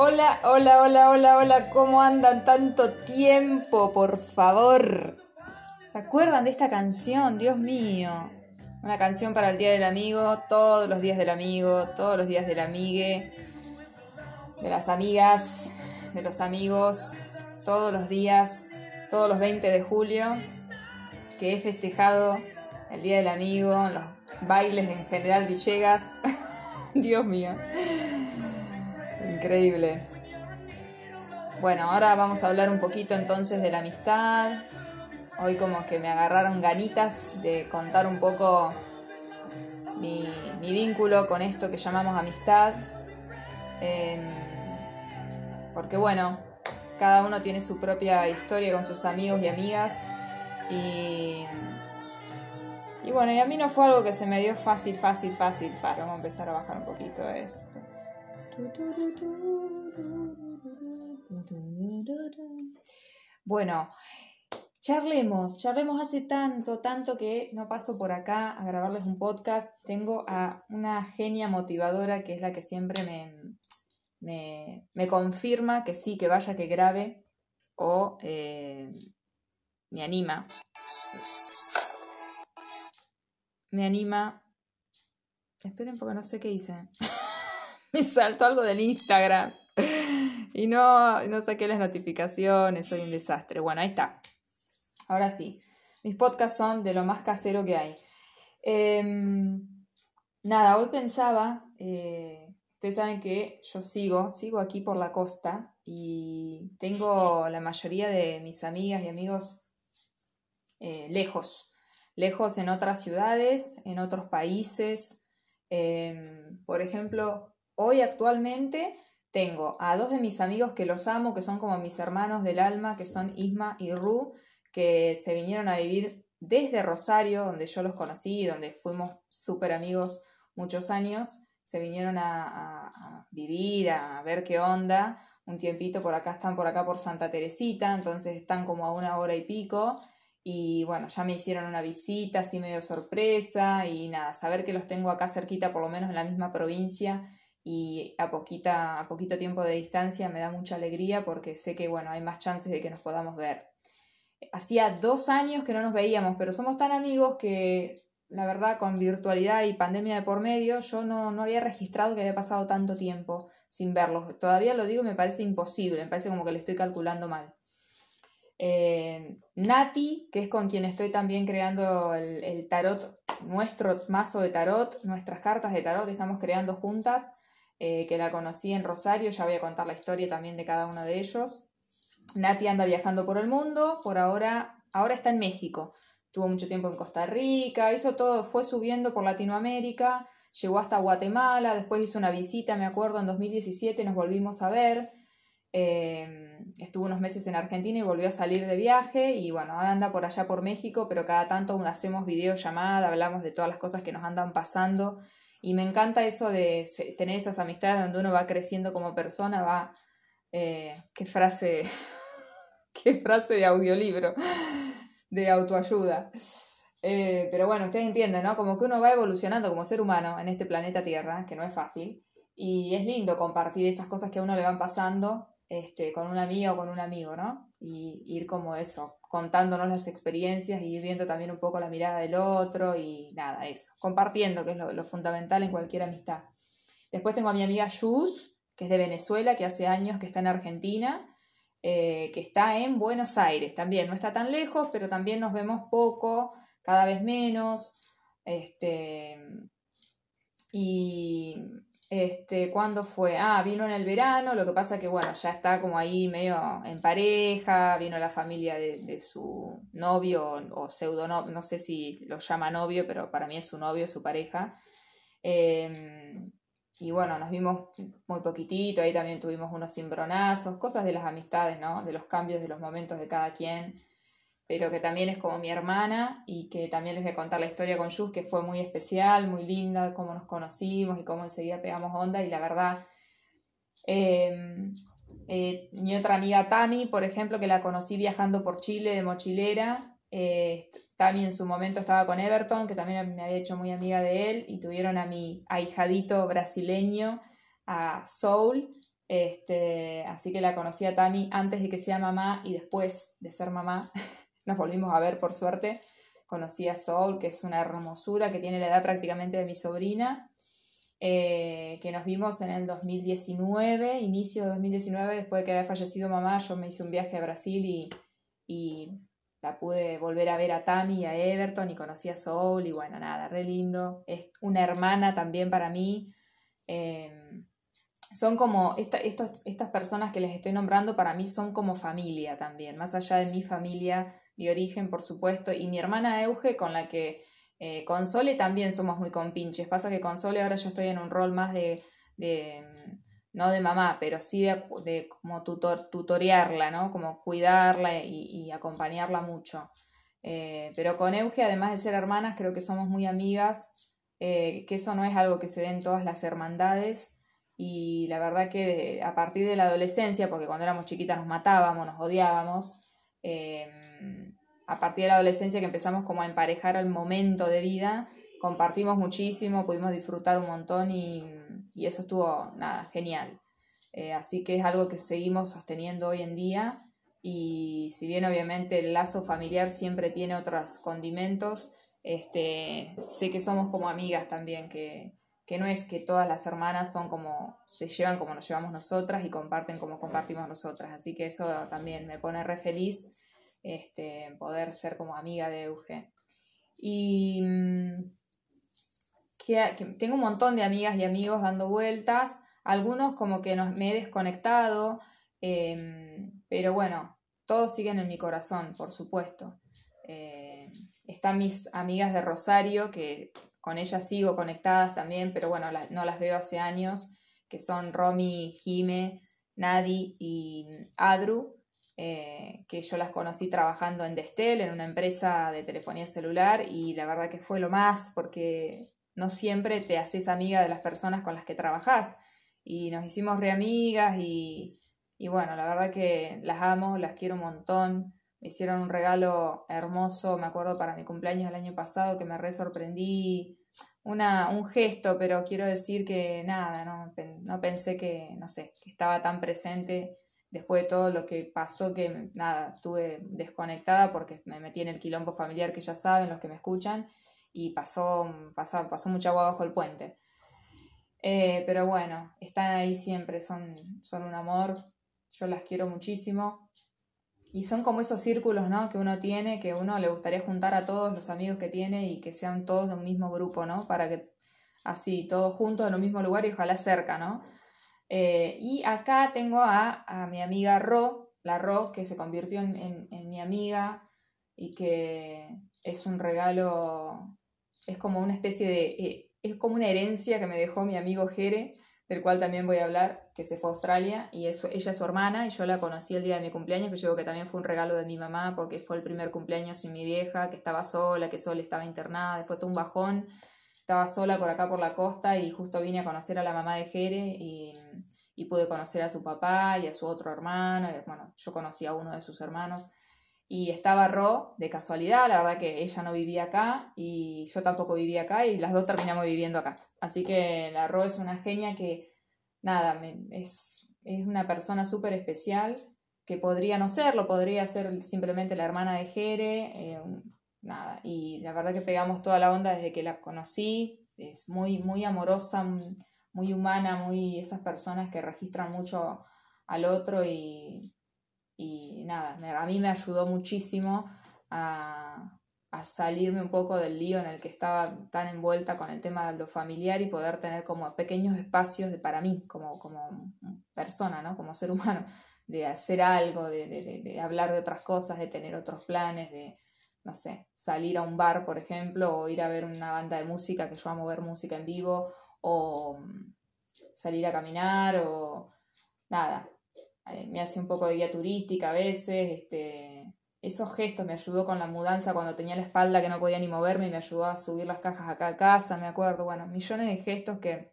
Hola, hola, hola, hola, hola, ¿cómo andan tanto tiempo? Por favor. ¿Se acuerdan de esta canción? Dios mío. Una canción para el Día del Amigo, todos los días del amigo, todos los días del amigue, de las amigas, de los amigos, todos los días, todos los 20 de julio, que he festejado el Día del Amigo, los bailes en General Villegas. Dios mío. Increíble. Bueno, ahora vamos a hablar un poquito entonces de la amistad. Hoy como que me agarraron ganitas de contar un poco mi, vínculo con esto que llamamos amistad. Em, porque bueno, cada uno tiene su propia historia con sus amigos y amigas. Y, y bueno, y a mí no fue algo que se me dio fácil, fácil, fácil, fácil. Vamos a empezar a bajar un poquito esto. Bueno, charlemos, charlemos hace tanto, tanto que no paso por acá a grabarles un podcast. Tengo a una genia motivadora que es la que siempre me, me, confirma que sí, que vaya, que grabe o eh, me anima. Me anima. Esperen porque no sé qué hice. me saltó algo del Instagram. Y no, no saqué las notificaciones, soy un desastre. Bueno, ahí está. Ahora sí, mis podcasts son de lo más casero que hay. Em, nada, hoy pensaba, eh, ustedes saben que yo sigo, sigo aquí por la costa y tengo la mayoría de mis amigas y amigos eh, lejos, lejos en otras ciudades, en otros países. Em, por ejemplo, Hoy actualmente tengo a dos de mis amigos que los amo, que son como mis hermanos del alma, que son Isma y Ru, que se vinieron a vivir desde Rosario, donde yo los conocí, donde fuimos súper amigos muchos años, se vinieron a, vivir, a ver qué onda, un tiempito por acá, están por acá por Santa Teresita, entonces están como a una hora y pico, y bueno, ya me hicieron una visita así medio sorpresa, y nada, saber que los tengo acá cerquita, por lo menos en la misma provincia, y a, poquita, a poquito tiempo de distancia me da mucha alegría porque sé que bueno, hay más chances de que nos podamos ver. Hacía dos años que no nos veíamos, pero somos tan amigos que la verdad con virtualidad y pandemia de por medio yo no, no había registrado que había pasado tanto tiempo sin verlos. Todavía lo digo, me parece imposible, me parece como que le estoy calculando mal. Eh, Nati, que es con quien estoy también creando el, tarot, nuestro mazo de tarot, nuestras cartas de tarot, estamos creando juntas. Eh, que la conocí en Rosario, ya voy a contar la historia también de cada uno de ellos. Nati anda viajando por el mundo, por ahora, ahora está en México. Tuvo mucho tiempo en Costa Rica, hizo todo, fue subiendo por Latinoamérica, llegó hasta Guatemala, después hizo una visita, me acuerdo, en 2017 nos volvimos a ver. Eh, estuvo unos meses en Argentina y volvió a salir de viaje y bueno, ahora anda por allá por México, pero cada tanto hacemos videollamada, hablamos de todas las cosas que nos andan pasando y me encanta eso de tener esas amistades donde uno va creciendo como persona, va... Eh, qué frase, qué frase de audiolibro, de autoayuda. Eh, pero bueno, ustedes entienden, ¿no? Como que uno va evolucionando como ser humano en este planeta Tierra, que no es fácil. Y es lindo compartir esas cosas que a uno le van pasando este, con una amiga o con un amigo, ¿no? Y ir como eso, contándonos las experiencias y viendo también un poco la mirada del otro y nada, eso, compartiendo, que es lo, fundamental en cualquier amistad. Después tengo a mi amiga Yus, que es de Venezuela, que hace años que está en Argentina, eh, que está en Buenos Aires también, no está tan lejos, pero también nos vemos poco, cada vez menos. Este, y este, ¿cuándo fue? Ah, vino en el verano, lo que pasa que, bueno, ya está como ahí medio en pareja, vino la familia de, su novio o, pseudo novio, no sé si lo llama novio, pero para mí es su novio, su pareja. Em, y bueno, nos vimos muy poquitito, ahí también tuvimos unos cimbronazos, cosas de las amistades, ¿no? De los cambios de los momentos de cada quien pero que también es como mi hermana y que también les voy a contar la historia con Yus, que fue muy especial, muy linda, cómo nos conocimos y cómo enseguida pegamos onda y la verdad, em, eh, mi otra amiga Tami, por ejemplo, que la conocí viajando por Chile de mochilera, eh, Tami en su momento estaba con Everton, que también me había hecho muy amiga de él, y tuvieron a mi ahijadito brasileño, a Soul, Este, así que la conocí a Tami antes de que sea mamá y después de ser mamá. Nos volvimos a ver por suerte. Conocí a Sol, que es una hermosura, que tiene la edad prácticamente de mi sobrina. Eh, que nos vimos en el 2019, inicio de 2019, después de que había fallecido mamá, yo me hice un viaje a Brasil y, y la pude volver a ver a Tami y a Everton y conocí a Soul y bueno, nada, re lindo. Es una hermana también para mí. Em, son como, estos, estas personas que les estoy nombrando para mí son como familia también, más allá de mi familia de origen, por supuesto, y mi hermana Euge con la que eh, con Sole también somos muy compinches. Pasa que con Sole ahora yo estoy en un rol más de, de no de mamá, pero sí de, como tutor, tutorearla, ¿no? Como cuidarla y, acompañarla mucho. Eh, pero con Euge, además de ser hermanas, creo que somos muy amigas, eh, que eso no es algo que se den todas las hermandades. Y la verdad que a partir de la adolescencia, porque cuando éramos chiquitas nos matábamos, nos odiábamos, em, a partir de la adolescencia que empezamos como a emparejar el momento de vida, compartimos muchísimo, pudimos disfrutar un montón y, eso estuvo, nada, genial. Eh, así que es algo que seguimos sosteniendo hoy en día y si bien obviamente el lazo familiar siempre tiene otros condimentos, este, sé que somos como amigas también, que, que no es que todas las hermanas son como, se llevan como nos llevamos nosotras y comparten como compartimos nosotras. Así que eso también me pone re feliz este, poder ser como amiga de Euge. Y mm, que, tengo un montón de amigas y amigos dando vueltas, algunos como que nos, me he desconectado, em, pero bueno, todos siguen en mi corazón, por supuesto. Eh, están mis amigas de Rosario, que con ellas sigo conectadas también, pero bueno, no las veo hace años, que son Romy, Jime, Nadi y Adru, eh, que yo las conocí trabajando en Destel, en una empresa de telefonía celular, y la verdad que fue lo más, porque no siempre te haces amiga de las personas con las que trabajas. Y nos hicimos re amigas y, y bueno, la verdad que las amo, las quiero un montón. Me hicieron un regalo hermoso, me acuerdo para mi cumpleaños el año pasado que me re sorprendí. Una, un gesto, pero quiero decir que nada, no, no pensé que, no sé, que estaba tan presente después de todo lo que pasó, que nada, estuve desconectada porque me metí en el quilombo familiar que ya saben los que me escuchan y pasó, pasó, pasó mucha agua bajo el puente. Eh, pero bueno, están ahí siempre, son, son un amor, yo las quiero muchísimo. Y son como esos círculos ¿no? que uno tiene, que uno le gustaría juntar a todos los amigos que tiene y que sean todos de un mismo grupo, ¿no? Para que así, todos juntos en un mismo lugar y ojalá cerca, ¿no? Eh, y acá tengo a, a, mi amiga Ro, la Ro, que se convirtió en, en, mi amiga y que es un regalo es como una especie de, eh, es como una herencia que me dejó mi amigo Jere, del cual también voy a hablar, que se fue a Australia, y ella es su hermana, y yo la conocí el día de mi cumpleaños, que yo creo que también fue un regalo de mi mamá, porque fue el primer cumpleaños sin mi vieja, que estaba sola, que sola estaba internada, fue todo un bajón, estaba sola por acá por la costa, y justo vine a conocer a la mamá de Jere, y, pude conocer a su papá y a su otro hermano, y, bueno, yo conocí a uno de sus hermanos, y estaba Ro de casualidad, la verdad que ella no vivía acá y yo tampoco vivía acá y las dos terminamos viviendo acá. Así que la Ro es una genia que, nada, es, es una persona súper especial que podría no serlo, podría ser simplemente la hermana de Jere, eh, nada, y la verdad que pegamos toda la onda desde que la conocí, es muy, muy amorosa, muy humana, muy esas personas que registran mucho al otro y y nada, a mí me ayudó muchísimo a, salirme un poco del lío en el que estaba tan envuelta con el tema de lo familiar y poder tener como pequeños espacios de, para mí, como, como persona, ¿no? como ser humano, de hacer algo, de, de, hablar de otras cosas, de tener otros planes, de, no sé, salir a un bar, por ejemplo, o ir a ver una banda de música, que yo amo ver música en vivo, o salir a caminar, o nada, eh, me hace un poco de guía turística a veces, este, esos gestos me ayudó con la mudanza cuando tenía la espalda que no podía ni moverme y me ayudó a subir las cajas acá a casa, me acuerdo, bueno, millones de gestos que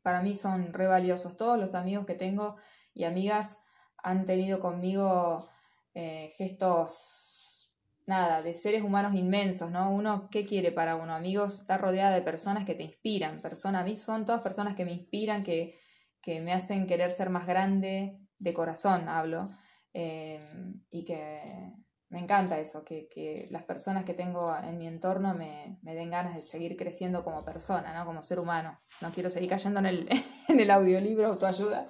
para mí son re valiosos. Todos los amigos que tengo y amigas han tenido conmigo eh, gestos, nada, de seres humanos inmensos, ¿no? Uno, ¿qué quiere para uno? Amigos, está rodeada de personas que te inspiran, personas, a mí son todas personas que me inspiran, que que me hacen querer ser más grande, de corazón hablo, eh, y que me encanta eso, que, las personas que tengo en mi entorno me, den ganas de seguir creciendo como persona, ¿no? como ser humano. No quiero seguir cayendo en el, en el audiolibro autoayuda.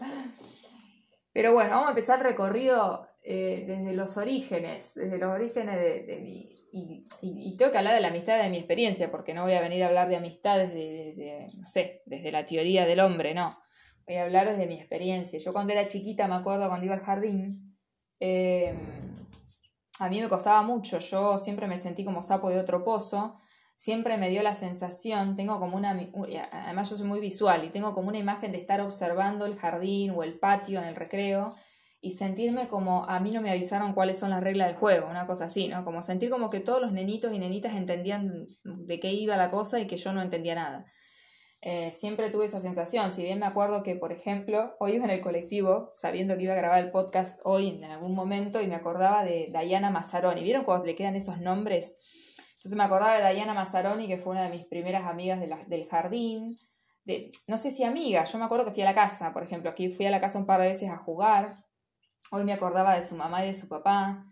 Pero bueno, vamos a empezar el recorrido eh, desde los orígenes, desde los orígenes de, mi... Y, tengo que hablar de la amistad de mi experiencia, porque no voy a venir a hablar de amistad desde, no sé, desde la teoría del hombre, no. Voy a hablar desde mi experiencia. Yo cuando era chiquita, me acuerdo cuando iba al jardín, eh, a mí me costaba mucho, yo siempre me sentí como sapo de otro pozo, siempre me dio la sensación, tengo como una, además yo soy muy visual y tengo como una imagen de estar observando el jardín o el patio en el recreo y sentirme como a mí no me avisaron cuáles son las reglas del juego, una cosa así, ¿no? Como sentir como que todos los nenitos y nenitas entendían de qué iba la cosa y que yo no entendía nada. Eh, siempre tuve esa sensación, si bien me acuerdo que, por ejemplo, hoy iba en el colectivo, sabiendo que iba a grabar el podcast hoy en algún momento, y me acordaba de Diana Mazzaroni. ¿Vieron cuando le quedan esos nombres? Entonces me acordaba de Diana Mazzaroni, que fue una de mis primeras amigas del jardín. De, no sé si amiga, yo me acuerdo que fui a la casa, por ejemplo, aquí fui a la casa un par de veces a jugar. Hoy me acordaba de su mamá y de su papá.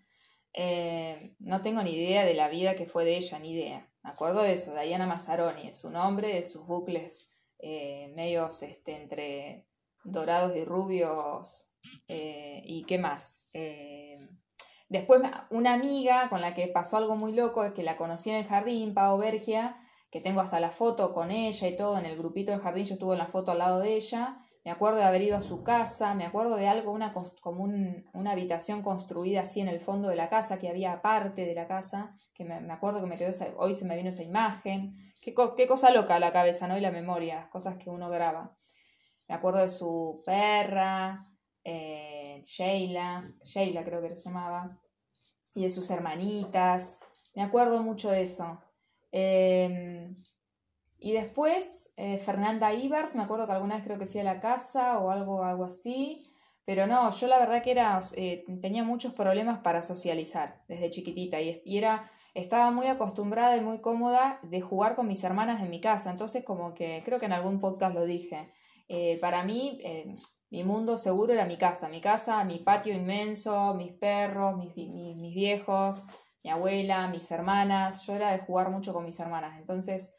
Eh, no tengo ni idea de la vida que fue de ella, ni idea. Me acuerdo de eso, Diana Mazzaroni, de su nombre, de sus bucles eh, medios este, entre dorados y rubios. Eh, ¿Y qué más? Después, una amiga con la que pasó algo muy loco es que la conocí en el jardín, Pau Bergia, que tengo hasta la foto con ella y todo, en el grupito del jardín yo estuve en la foto al lado de ella. Me acuerdo de haber ido a su casa, me acuerdo de algo, una, como una habitación construida así en el fondo de la casa, que había aparte de la casa, que me, acuerdo que me quedó hoy se me vino esa imagen. Qué, qué cosa loca la cabeza, ¿no? Y la memoria, cosas que uno graba. Me acuerdo de su perra, eh, Sheila, Sheila creo que se llamaba, y de sus hermanitas. Me acuerdo mucho de eso. Eh, y después, eh, Fernanda Ibers, me acuerdo que alguna vez creo que fui a la casa o algo, algo así. Pero no, yo la verdad que era, eh, tenía muchos problemas para socializar desde chiquitita y, era, estaba muy acostumbrada y muy cómoda de jugar con mis hermanas en mi casa. Entonces como que creo que en algún podcast lo dije. Eh, para mí, mi mundo seguro era mi casa. Mi casa, mi patio inmenso, mis perros, mis, mis viejos, mi abuela, mis hermanas. Yo era de jugar mucho con mis hermanas. Entonces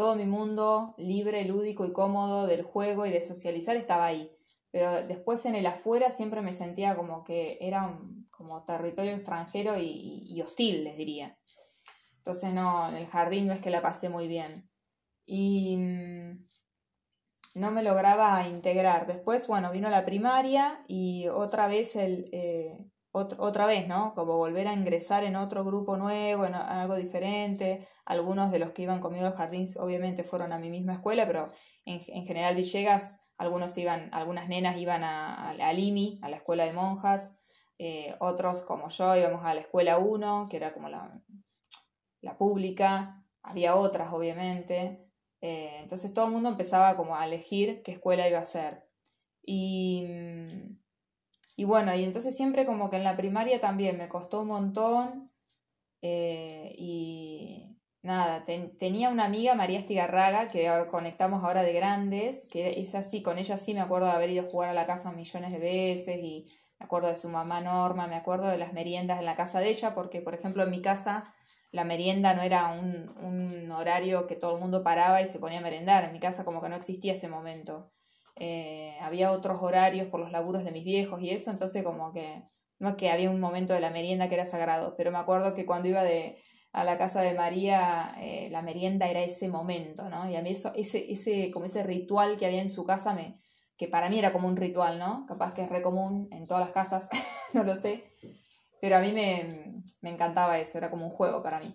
todo mi mundo libre, lúdico y cómodo del juego y de socializar estaba ahí. Pero después en el afuera siempre me sentía como que era un, como territorio extranjero y, hostil, les diría. Entonces no, en el jardín no es que la pasé muy bien. Y mm, no me lograba integrar. Después, bueno, vino la primaria y otra vez el, eh, otra vez, ¿no? Como volver a ingresar en otro grupo nuevo, en algo diferente. Algunos de los que iban conmigo al jardín obviamente fueron a mi misma escuela, pero en, general Villegas, algunos iban, algunas nenas iban a, a, Limi, a la escuela de monjas, eh, otros como yo íbamos a la escuela 1, que era como la, la pública, había otras obviamente. Eh, entonces todo el mundo empezaba como a elegir qué escuela iba a ser. Y mm, y bueno, y entonces siempre como que en la primaria también me costó un montón. Eh, y nada, tenía una amiga, María Estigarraga, que ahora conectamos ahora de grandes, que es así, con ella sí me acuerdo de haber ido a jugar a la casa millones de veces y me acuerdo de su mamá Norma, me acuerdo de las meriendas en la casa de ella, porque por ejemplo en mi casa la merienda no era un, un horario que todo el mundo paraba y se ponía a merendar, en mi casa como que no existía ese momento. Eh, había otros horarios por los laburos de mis viejos y eso, entonces como que no es que había un momento de la merienda que era sagrado, pero me acuerdo que cuando iba de, a la casa de María, eh, la merienda era ese momento, ¿no? Y a mí eso, ese, ese, como ese ritual que había en su casa, me, que para mí era como un ritual, ¿no? Capaz que es re común en todas las casas, no lo sé, pero a mí me, me encantaba eso, era como un juego para mí.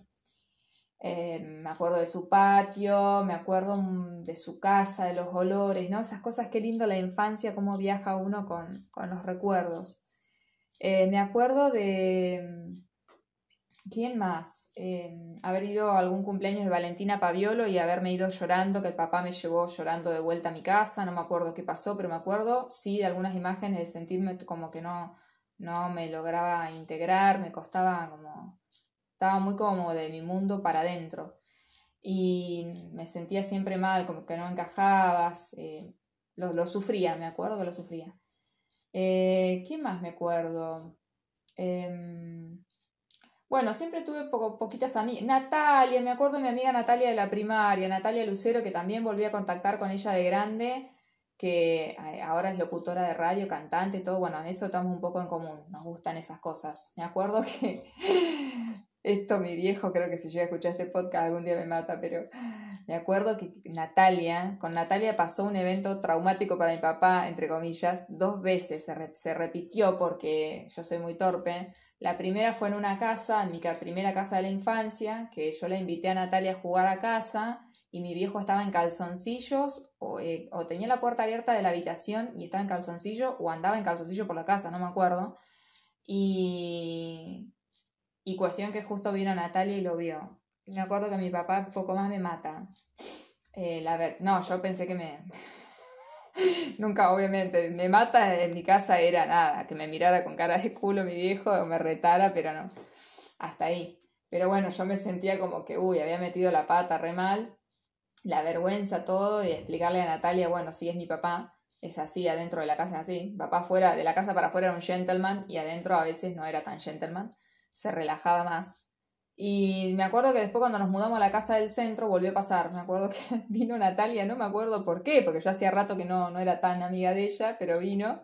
Eh, me acuerdo de su patio, me acuerdo de su casa, de los olores, ¿no? Esas cosas, qué lindo la infancia, cómo viaja uno con, los recuerdos. Eh, me acuerdo de... Mm, ¿Quién más? Eh, haber ido a algún cumpleaños de Valentina Paviolo y haberme ido llorando, que el papá me llevó llorando de vuelta a mi casa, no me acuerdo qué pasó, pero me acuerdo, sí, de algunas imágenes de sentirme como que no, no me lograba integrar, me costaba como estaba muy como de mi mundo para adentro y me sentía siempre mal, como que no encajabas. Eh, lo, sufría, me acuerdo que lo sufría. Eh, ¿Qué más me acuerdo? Em, bueno, siempre tuve poquitas amigas. Natalia, me acuerdo de mi amiga Natalia de la primaria, Natalia Lucero, que también volví a contactar con ella de grande, que eh, ahora es locutora de radio, cantante, todo. Bueno, en eso estamos un poco en común, nos gustan esas cosas. Me acuerdo que esto mi viejo creo que si llega a escuchar este podcast algún día me mata, pero me acuerdo que Natalia, con Natalia pasó un evento traumático para mi papá, entre comillas, dos veces, se, se repitió porque yo soy muy torpe. La primera fue en una casa, en mi primera casa de la infancia, que yo la invité a Natalia a jugar a casa y mi viejo estaba en calzoncillos o, eh, o tenía la puerta abierta de la habitación y estaba en calzoncillo o andaba en calzoncillo por la casa, no me acuerdo. Y y cuestión que justo vino Natalia y lo vio. Me acuerdo que mi papá poco más me mata. Eh, la ver no, yo pensé que me... Nunca, obviamente, me mata en mi casa era nada, que me mirara con cara de culo mi viejo o me retara, pero no. Hasta ahí. Pero bueno, yo me sentía como que, uy, había metido la pata re mal, la vergüenza, todo, y explicarle a Natalia, bueno, sí es mi papá, es así, adentro de la casa es así. Papá fuera, de la casa para afuera era un gentleman y adentro a veces no era tan gentleman se relajaba más. Y me acuerdo que después cuando nos mudamos a la casa del centro volvió a pasar. Me acuerdo que vino Natalia, no me acuerdo por qué, porque yo hacía rato que no, no era tan amiga de ella, pero vino.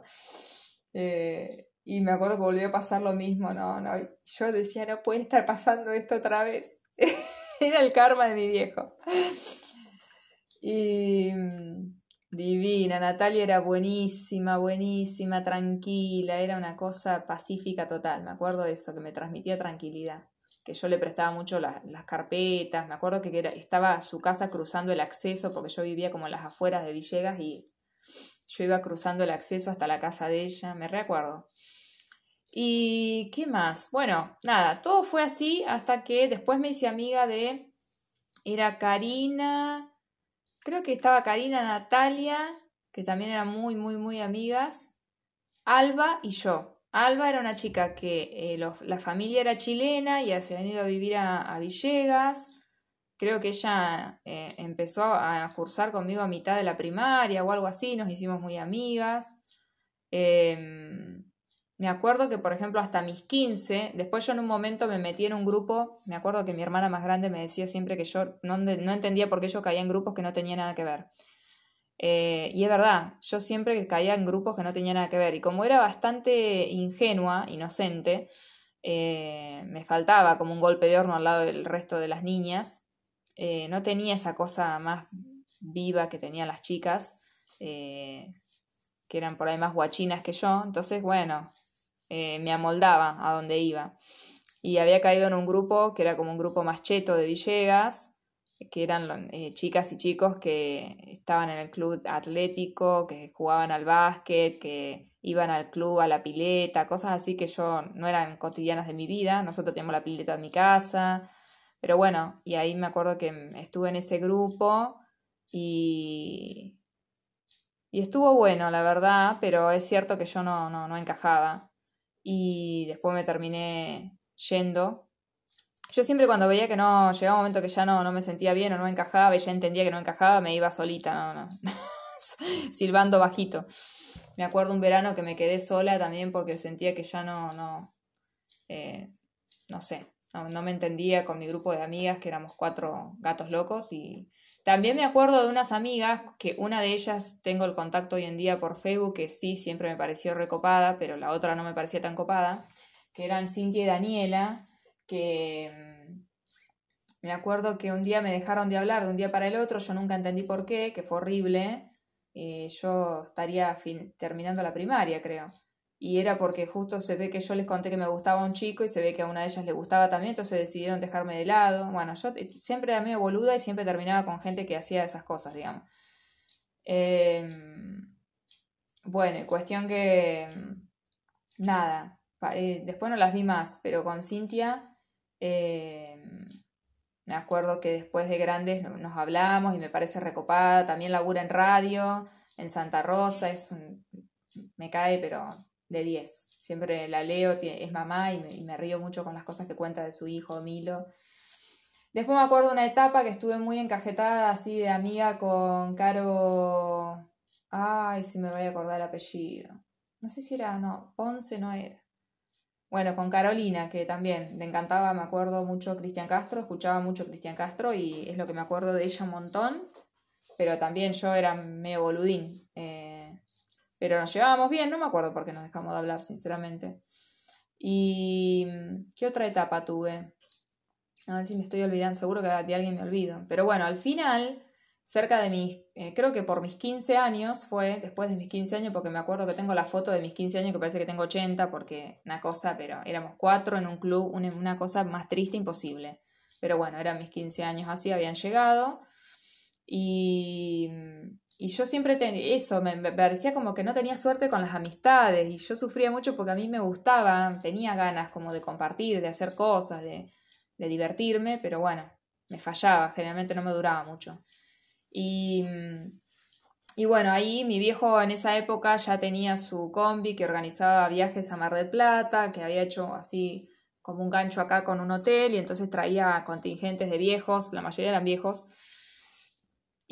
Eh, y me acuerdo que volvió a pasar lo mismo, no, no. Yo decía, no puede estar pasando esto otra vez. era el karma de mi viejo. Y mm, Divina, Natalia era buenísima, buenísima, tranquila, era una cosa pacífica total, me acuerdo de eso, que me transmitía tranquilidad, que yo le prestaba mucho las carpetas, me acuerdo que estaba su casa cruzando el acceso, porque yo vivía como en las afueras de Villegas y yo iba cruzando el acceso hasta la casa de ella, me recuerdo. ¿Y qué más? Bueno, nada, todo fue así hasta que después me hice amiga de... Era Karina, creo que estaba Karina, Natalia, que también eran muy, muy, muy amigas, Alba y yo. Alba era una chica que eh, la familia era chilena y se ha venido a vivir a, Villegas. Creo que ella eh, empezó a cursar conmigo a mitad de la primaria o algo así, nos hicimos muy amigas. Em, me acuerdo que, por ejemplo, hasta mis 15, después yo en un momento me metí en un grupo, me acuerdo que mi hermana más grande me decía siempre que yo no, entendía por qué yo caía en grupos que no tenía nada que ver. Eh, y es verdad, yo siempre caía en grupos que no tenían nada que ver. Y como era bastante ingenua, inocente, eh, me faltaba como un golpe de horno al lado del resto de las niñas. Eh, no tenía esa cosa más viva que tenían las chicas, que eran por ahí más guachinas que yo. Entonces, bueno, eh, me amoldaba a donde iba. Y había caído en un grupo que era como un grupo más cheto de Villegas, que eran eh, chicas y chicos que estaban en el club atlético, que jugaban al básquet, que iban al club, a la pileta, cosas así que yo no eran cotidianas de mi vida. Nosotros teníamos la pileta en mi casa. Pero bueno, y ahí me acuerdo que estuve en ese grupo y, y estuvo bueno, la verdad, pero es cierto que yo no, no, no encajaba y después me terminé yendo. Yo siempre cuando veía que no, llegaba un momento que ya no, no me sentía bien o no encajaba y ya entendía que no encajaba, me iba solita, no, no. silbando bajito. Me acuerdo un verano que me quedé sola también porque sentía que ya no, no, eh, no sé, no, no, me entendía con mi grupo de amigas, que éramos cuatro gatos locos y también me acuerdo de unas amigas, que una de ellas tengo el contacto hoy en día por Facebook, que sí, siempre me pareció recopada, pero la otra no me parecía tan copada, que eran Cintia y Daniela, que mm, me acuerdo que un día me dejaron de hablar de un día para el otro, yo nunca entendí por qué, que fue horrible. Eh, yo estaría terminando la primaria, creo y era porque justo se ve que yo les conté que me gustaba un chico y se ve que a una de ellas le gustaba también, entonces decidieron dejarme de lado. Bueno, yo siempre era medio boluda y siempre terminaba con gente que hacía esas cosas, digamos. Em, bueno, cuestión que... Nada, eh, después no las vi más, pero con Cintia em, me acuerdo que después de grandes nos hablamos y me parece recopada, también labura en radio, en Santa Rosa, es un... me cae, pero de 10. Siempre la leo, es mamá y me, río mucho con las cosas que cuenta de su hijo, Milo. Después me acuerdo una etapa que estuve muy encajetada así de amiga con Caro, Ay, si me voy a acordar el apellido. No sé si era, no, Ponce no era. Bueno, con Carolina, que también le encantaba, me acuerdo mucho Cristian Castro, escuchaba mucho Cristian Castro y es lo que me acuerdo de ella un montón, pero también yo era medio boludín. Eh, pero nos llevábamos bien, no me acuerdo por qué nos dejamos de hablar, sinceramente. ¿Y qué otra etapa tuve? A ver si me estoy olvidando, seguro que de alguien me olvido. Pero bueno, al final cerca de mis, eh, creo que por mis 15 años fue, después de mis 15 años, porque me acuerdo que tengo la foto de mis 15 años que parece que tengo 80, porque una cosa, pero éramos cuatro en un club, una, cosa más triste imposible. Pero bueno, eran mis 15 años así, habían llegado. Y, y yo siempre eso, me, parecía como que no tenía suerte con las amistades y yo sufría mucho porque a mí me gustaba, tenía ganas como de compartir, de hacer cosas, de, de divertirme, pero bueno, me fallaba, generalmente no me duraba mucho. Y, y bueno, ahí mi viejo en esa época ya tenía su combi que organizaba viajes a Mar del Plata, que había hecho así como un gancho acá con un hotel y entonces traía contingentes de viejos, la mayoría eran viejos.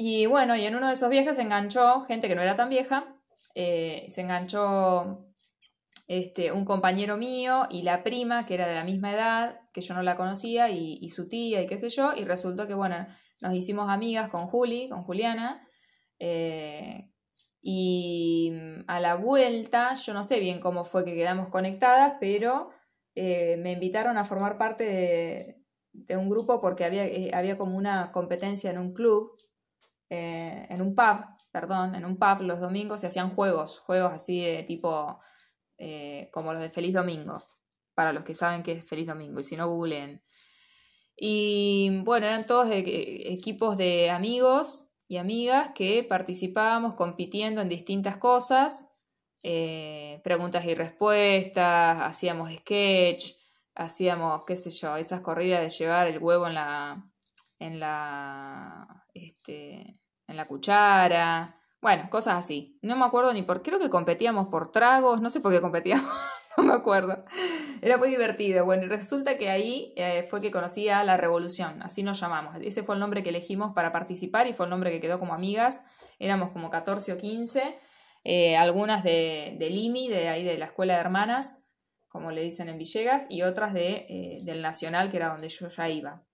Y bueno, y en uno de esos viajes se enganchó gente que no era tan vieja, eh, se enganchó este, un compañero mío y la prima, que era de la misma edad, que yo no la conocía, y, su tía y qué sé yo, y resultó que, bueno, nos hicimos amigas con Juli, con Juliana, eh, y a la vuelta, yo no sé bien cómo fue que quedamos conectadas, pero eh, me invitaron a formar parte de, un grupo porque había, había, como una competencia en un club, en un pub, perdón, en un pub los domingos se hacían juegos, juegos así de tipo como los de Feliz Domingo, para los que saben que es Feliz Domingo, y si no googleen. Y bueno, eran todos equipos de amigos y amigas que participábamos compitiendo en distintas cosas, eh, preguntas y respuestas, hacíamos sketch, hacíamos, qué sé yo, esas corridas de llevar el huevo en la, en la, este, en la cuchara, bueno, cosas así. No me acuerdo ni por, creo que competíamos por tragos, no sé por qué competíamos. no me acuerdo. Era muy divertido. Bueno, y resulta que ahí eh, fue que conocí a La Revolución, así nos llamamos. Ese fue el nombre que elegimos para participar y fue el nombre que quedó como amigas. Éramos como 14 o 15, eh, algunas de, de Limi, de ahí de la Escuela de Hermanas, como le dicen en Villegas, y otras de, eh, del Nacional, que era donde yo ya iba.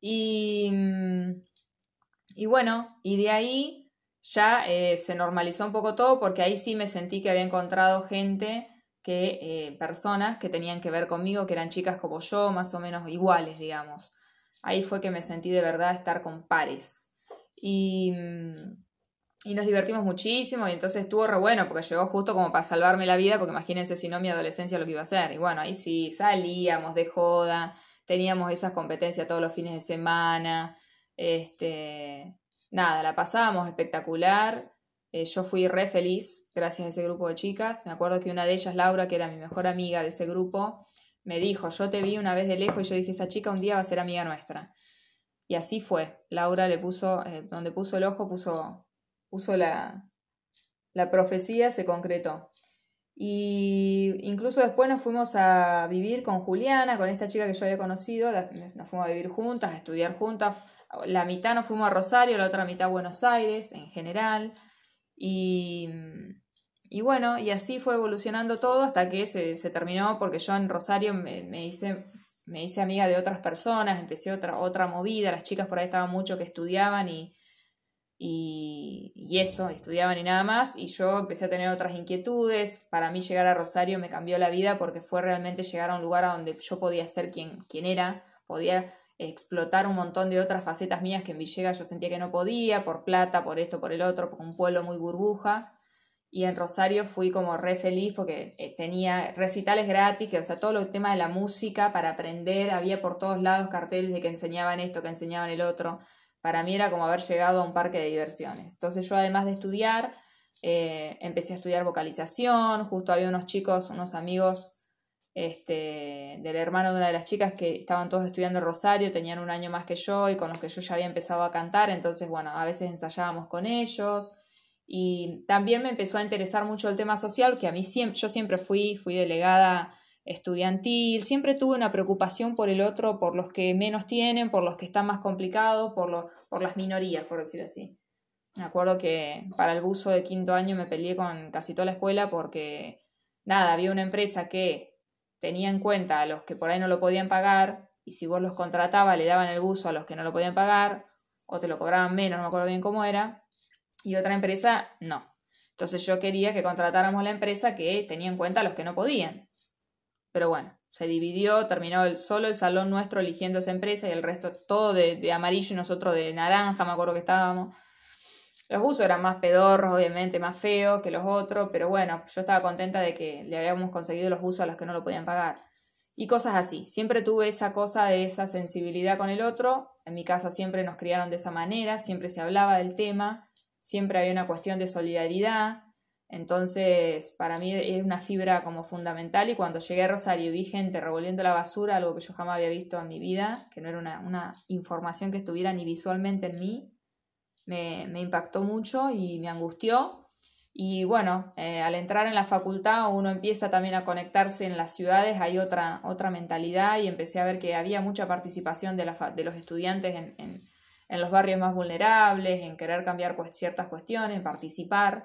Y, mm, y bueno, y de ahí ya eh, se normalizó un poco todo porque ahí sí me sentí que había encontrado gente que eh, personas que tenían que ver conmigo, que eran chicas como yo, más o menos iguales, digamos. Ahí fue que me sentí de verdad estar con pares. Y, mm, y nos divertimos muchísimo y entonces estuvo re bueno porque llegó justo como para salvarme la vida, porque imagínense si no mi adolescencia lo que iba a hacer. Y bueno, ahí sí salíamos de joda, teníamos esas competencias todos los fines de semana. Este, nada, la pasábamos espectacular. Eh, yo fui re feliz gracias a ese grupo de chicas. Me acuerdo que una de ellas, Laura, que era mi mejor amiga de ese grupo, me dijo, yo te vi una vez de lejos y yo dije, esa chica un día va a ser amiga nuestra. Y así fue. Laura le puso, eh, donde puso el ojo, puso, puso la, la profecía, se concretó. Y incluso después nos fuimos a vivir con Juliana, con esta chica que yo había conocido, nos fuimos a vivir juntas, a estudiar juntas, la mitad nos fuimos a Rosario, la otra mitad a Buenos Aires en general. Y, y bueno, y así fue evolucionando todo hasta que se, se terminó, porque yo en Rosario me, me, hice, me hice amiga de otras personas, empecé otra, otra movida, las chicas por ahí estaban mucho que estudiaban y, y, y, eso, estudiaban y nada más, y yo empecé a tener otras inquietudes. Para mí llegar a Rosario me cambió la vida porque fue realmente llegar a un lugar a donde yo podía ser quien, quien era, podía explotar un montón de otras facetas mías que en Villegas yo sentía que no podía, por plata, por esto, por el otro, por un pueblo muy burbuja. Y en Rosario fui como re feliz porque eh, tenía recitales gratis, que, o sea, todo el tema de la música para aprender, había por todos lados carteles de que enseñaban esto, que enseñaban el otro. Para mí era como haber llegado a un parque de diversiones. Entonces yo además de estudiar, eh, empecé a estudiar vocalización, justo había unos chicos, unos amigos este, del hermano de una de las chicas que estaban todos estudiando Rosario, tenían un año más que yo y con los que yo ya había empezado a cantar, entonces bueno, a veces ensayábamos con ellos y también me empezó a interesar mucho el tema social, que a mí siempre, yo siempre fui, fui delegada estudiantil, siempre tuve una preocupación por el otro, por los que menos tienen, por los que están más complicados, por, por las minorías, por decir así. Me acuerdo que para el buzo de quinto año me peleé con casi toda la escuela porque, nada, había una empresa que tenía en cuenta a los que por ahí no lo podían pagar y si vos los contratabas le daban el buzo a los que no lo podían pagar o te lo cobraban menos, no me acuerdo bien cómo era, y otra empresa no. Entonces yo quería que contratáramos la empresa que tenía en cuenta a los que no podían. Pero bueno, se dividió, terminó el, solo el salón nuestro eligiendo esa empresa y el resto todo de, de amarillo y nosotros de naranja, me acuerdo que estábamos. Los buzos eran más pedorros, obviamente, más feos que los otros, pero bueno, yo estaba contenta de que le habíamos conseguido los buzos a los que no lo podían pagar. Y cosas así. Siempre tuve esa cosa de esa sensibilidad con el otro. En mi casa siempre nos criaron de esa manera, siempre se hablaba del tema, siempre había una cuestión de solidaridad. Entonces, para mí es una fibra como fundamental y cuando llegué a Rosario y vi gente revolviendo la basura, algo que yo jamás había visto en mi vida, que no era una, una información que estuviera ni visualmente en mí, me, impactó mucho y me angustió. Y bueno, eh, al entrar en la facultad uno empieza también a conectarse en las ciudades, hay otra, otra mentalidad y empecé a ver que había mucha participación de, los estudiantes en, los barrios más vulnerables, en querer cambiar ciertas cuestiones, en participar.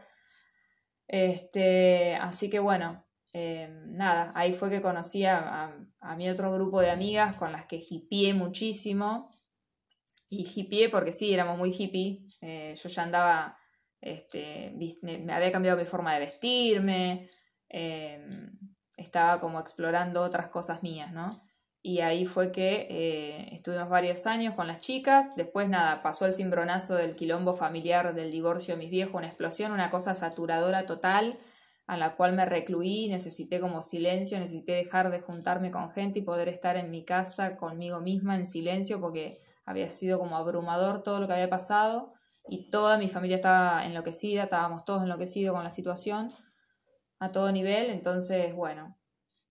Este, así que bueno, eh, nada, ahí fue que conocí a, mi otro grupo de amigas con las que hipié muchísimo. Y hipié porque sí, éramos muy hippie, eh, yo ya andaba, este, me, había cambiado mi forma de vestirme, eh, estaba como explorando otras cosas mías, ¿no? Y ahí fue que eh, estuvimos varios años con las chicas, después nada, pasó el cimbronazo del quilombo familiar del divorcio de mis viejos, una explosión, una cosa saturadora total, a la cual me recluí, necesité como silencio, necesité dejar de juntarme con gente y poder estar en mi casa conmigo misma en silencio porque había sido como abrumador todo lo que había pasado y toda mi familia estaba enloquecida, estábamos todos enloquecidos con la situación a todo nivel, entonces bueno,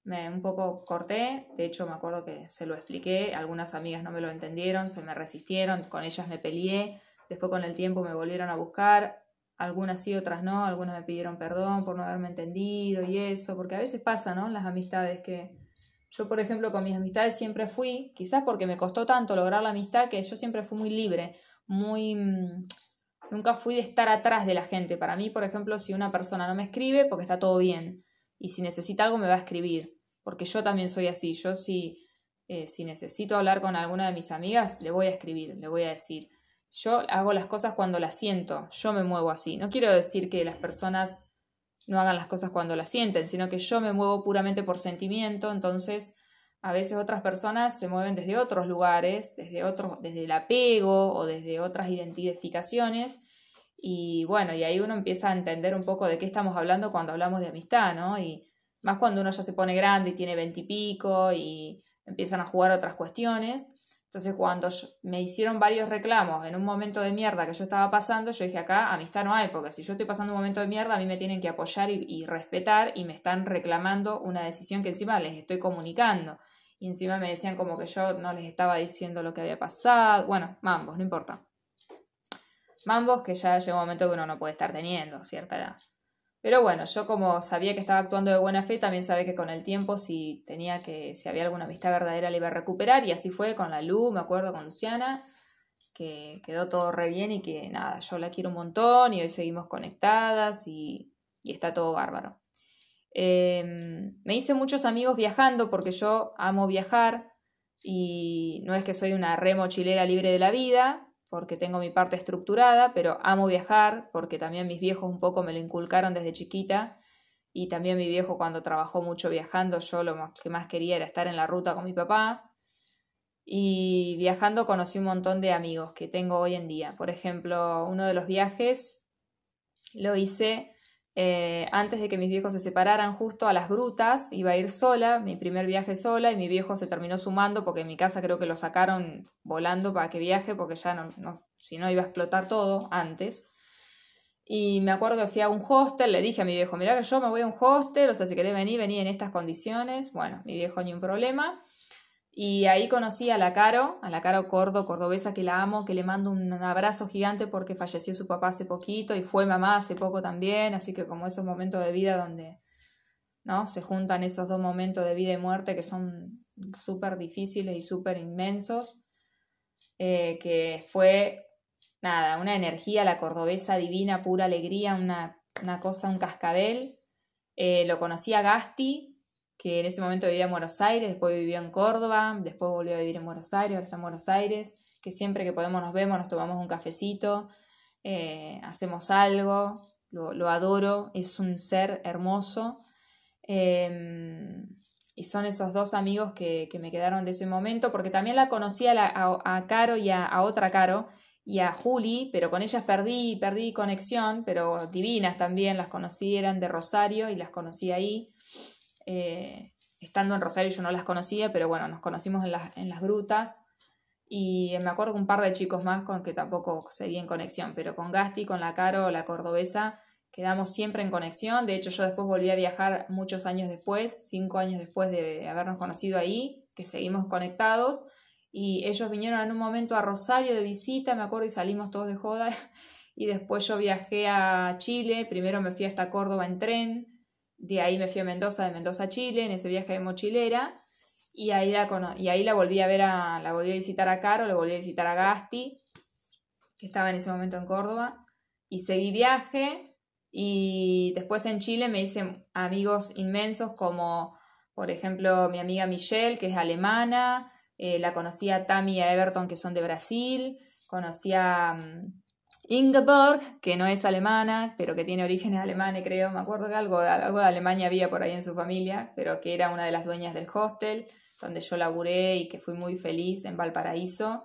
me un poco corté, de hecho me acuerdo que se lo expliqué, algunas amigas no me lo entendieron, se me resistieron, con ellas me peleé, después con el tiempo me volvieron a buscar, algunas sí, otras no, algunas me pidieron perdón por no haberme entendido y eso, porque a veces pasa, ¿no? Las amistades que yo, por ejemplo, con mis amistades siempre fui, quizás porque me costó tanto lograr la amistad, que yo siempre fui muy libre, muy... Mm, nunca fui de estar atrás de la gente. Para mí, por ejemplo, si una persona no me escribe, porque está todo bien. Y si necesita algo, me va a escribir. Porque yo también soy así. Yo si, eh, si necesito hablar con alguna de mis amigas, le voy a escribir, le voy a decir. Yo hago las cosas cuando las siento. Yo me muevo así. No quiero decir que las personas no hagan las cosas cuando las sienten, sino que yo me muevo puramente por sentimiento. Entonces, a veces otras personas se mueven desde otros lugares, desde, otros, desde el apego o desde otras identificaciones. Y bueno, y ahí uno empieza a entender un poco de qué estamos hablando cuando hablamos de amistad, ¿no? Y más cuando uno ya se pone grande y tiene veintipico y, y, empiezan a jugar otras cuestiones. Entonces, cuando me hicieron varios reclamos en un momento de mierda que yo estaba pasando, yo dije acá amistad no hay, porque si yo estoy pasando un momento de mierda, a mí me tienen que apoyar y, respetar y me están reclamando una decisión que encima les estoy comunicando y encima me decían como que yo no les estaba diciendo lo que había pasado. Bueno, mambos, no importa. Mambos que ya llega un momento que uno no puede estar teniendo cierta edad. Pero bueno, yo como sabía que estaba actuando de buena fe, también sabía que con el tiempo si tenía que, si había alguna amistad verdadera, la iba a recuperar. Y así fue con la Lu, me acuerdo, con Luciana, que quedó todo re bien y que nada, yo la quiero un montón y hoy seguimos conectadas y, y está todo bárbaro. Eh, me hice muchos amigos viajando porque yo amo viajar y no es que soy una re mochilera libre de la vida, porque tengo mi parte estructurada, pero amo viajar porque también mis viejos un poco me lo inculcaron desde chiquita y también mi viejo cuando trabajó mucho viajando, yo lo que más quería era estar en la ruta con mi papá. Y viajando conocí un montón de amigos que tengo hoy en día. Por ejemplo, uno de los viajes lo hice eh, antes de que mis viejos se separaran justo a las grutas, iba a ir sola, mi primer viaje sola, y mi viejo se terminó sumando porque en mi casa creo que lo sacaron volando para que viaje, porque ya no, si no iba a explotar todo antes. Y me acuerdo que fui a un hostel, le dije a mi viejo, mira que yo me voy a un hostel, o sea, si querés venir, vení en estas condiciones. Bueno, mi viejo ni un problema. Y ahí conocí a la Caro, a la Caro Cordo, cordobesa, que la amo, que le mando un abrazo gigante porque falleció su papá hace poquito y fue mamá hace poco también, así que como esos momentos de vida donde ¿no? se juntan esos dos momentos de vida y muerte que son súper difíciles y súper inmensos, eh, que fue nada, una energía, la cordobesa divina, pura alegría, una, una cosa, un cascabel. Eh, lo conocí a Gasti, que en ese momento vivía en Buenos Aires, después vivió en Córdoba, después volvió a vivir en Buenos Aires, ahora está en Buenos Aires, que siempre que podemos nos vemos, nos tomamos un cafecito, eh, hacemos algo, lo, adoro, es un ser hermoso. Em, y son esos dos amigos que, me quedaron de ese momento, porque también la conocí a, a, Caro y a, otra Caro y a Juli, pero con ellas perdí, perdí conexión, pero divinas también, las conocí, eran de Rosario y las conocí ahí. Eh, estando en Rosario yo no las conocía, pero bueno, nos conocimos en las, en las grutas. Y me acuerdo un par de chicos más con que tampoco seguí en conexión, pero con Gasti, con la Caro, la cordobesa, quedamos siempre en conexión. De hecho, yo después volví a viajar muchos años después, cinco años después de habernos conocido ahí, que seguimos conectados. Y ellos vinieron en un momento a Rosario de visita, me acuerdo, y salimos todos de joda. Y después yo viajé a Chile, primero me fui hasta Córdoba en tren, de ahí me fui a Mendoza, de Mendoza a Chile, en ese viaje de mochilera. Y ahí la, y ahí la volví a ver, a, la volví a visitar a Caro, la volví a visitar a Gasti, que estaba en ese momento en Córdoba. Y seguí viaje, y después en Chile me hice amigos inmensos como, por ejemplo, mi amiga Michelle, que es alemana, eh, la conocí a Tammy y a Everton, que son de Brasil, conocí a mm, Ingeborg, que no es alemana, pero que tiene orígenes alemanes, creo, me acuerdo que algo, algo de Alemania había por ahí en su familia, pero que era una de las dueñas del hostel, donde yo laburé y que fui muy feliz en Valparaíso,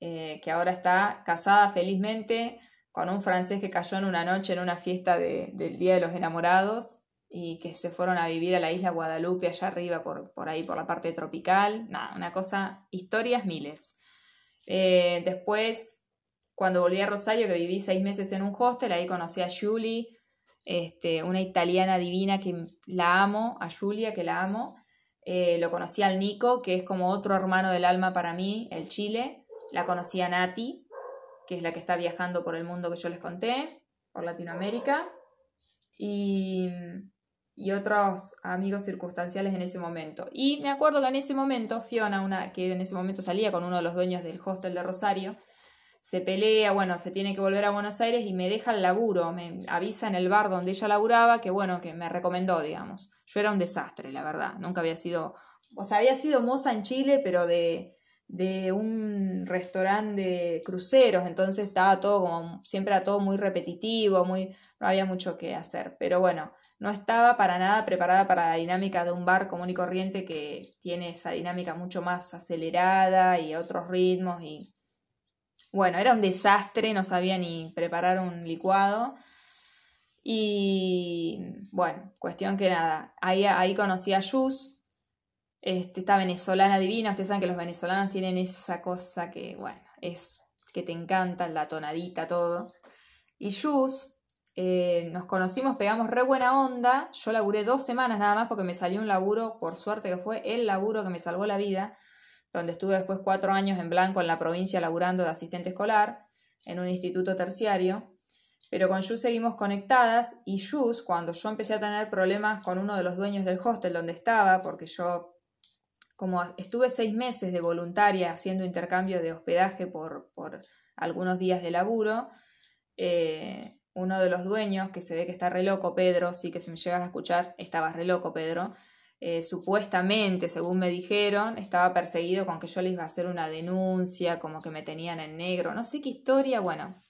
eh, que ahora está casada felizmente con un francés que cayó en una noche en una fiesta del Día de los Enamorados y que se fueron a vivir a la isla Guadalupe allá arriba, por, por ahí, por la parte tropical. Nada, una cosa, historias miles. Eh, después, cuando volví a Rosario, que viví seis meses en un hostel, ahí conocí a Julie, este, una italiana divina que la amo, a Julia, que la amo. Eh, lo conocí al Nico, que es como otro hermano del alma para mí, el Chile. La conocí a Nati, que es la que está viajando por el mundo que yo les conté, por Latinoamérica, y, otros amigos circunstanciales en ese momento. Y me acuerdo que en ese momento, Fiona, una que en ese momento salía con uno de los dueños del hostel de Rosario, se pelea, bueno, se tiene que volver a Buenos Aires y me deja el laburo, me avisa en el bar donde ella laburaba que bueno, que me recomendó, digamos. Yo era un desastre, la verdad, nunca había sido, o sea, había sido moza en Chile, pero de, de un restaurante de cruceros, entonces estaba todo como, siempre era todo muy repetitivo, muy, no había mucho que hacer, pero bueno, no estaba para nada preparada para la dinámica de un bar común y corriente que tiene esa dinámica mucho más acelerada y otros ritmos y bueno, era un desastre, no sabía ni preparar un licuado. Y bueno, cuestión que nada, ahí, ahí conocí a Jus, este, esta venezolana divina, ustedes saben que los venezolanos tienen esa cosa que, bueno, es que te encanta, la tonadita, todo. Y Jus, eh, nos conocimos, pegamos re buena onda. Yo laburé dos semanas nada más porque me salió un laburo, por suerte que fue el laburo que me salvó la vida, donde estuve después cuatro años en blanco en la provincia laburando de asistente escolar en un instituto terciario. Pero con Jus seguimos conectadas y Jus, cuando yo empecé a tener problemas con uno de los dueños del hostel donde estaba, porque yo como estuve seis meses de voluntaria haciendo intercambio de hospedaje por, algunos días de laburo, eh, uno de los dueños, que se ve que está re loco, Pedro, sí que si me llegas a escuchar, estaba re loco, Pedro, eh, supuestamente, según me dijeron, estaba perseguido con que yo les iba a hacer una denuncia, como que me tenían en negro, no sé qué historia, bueno,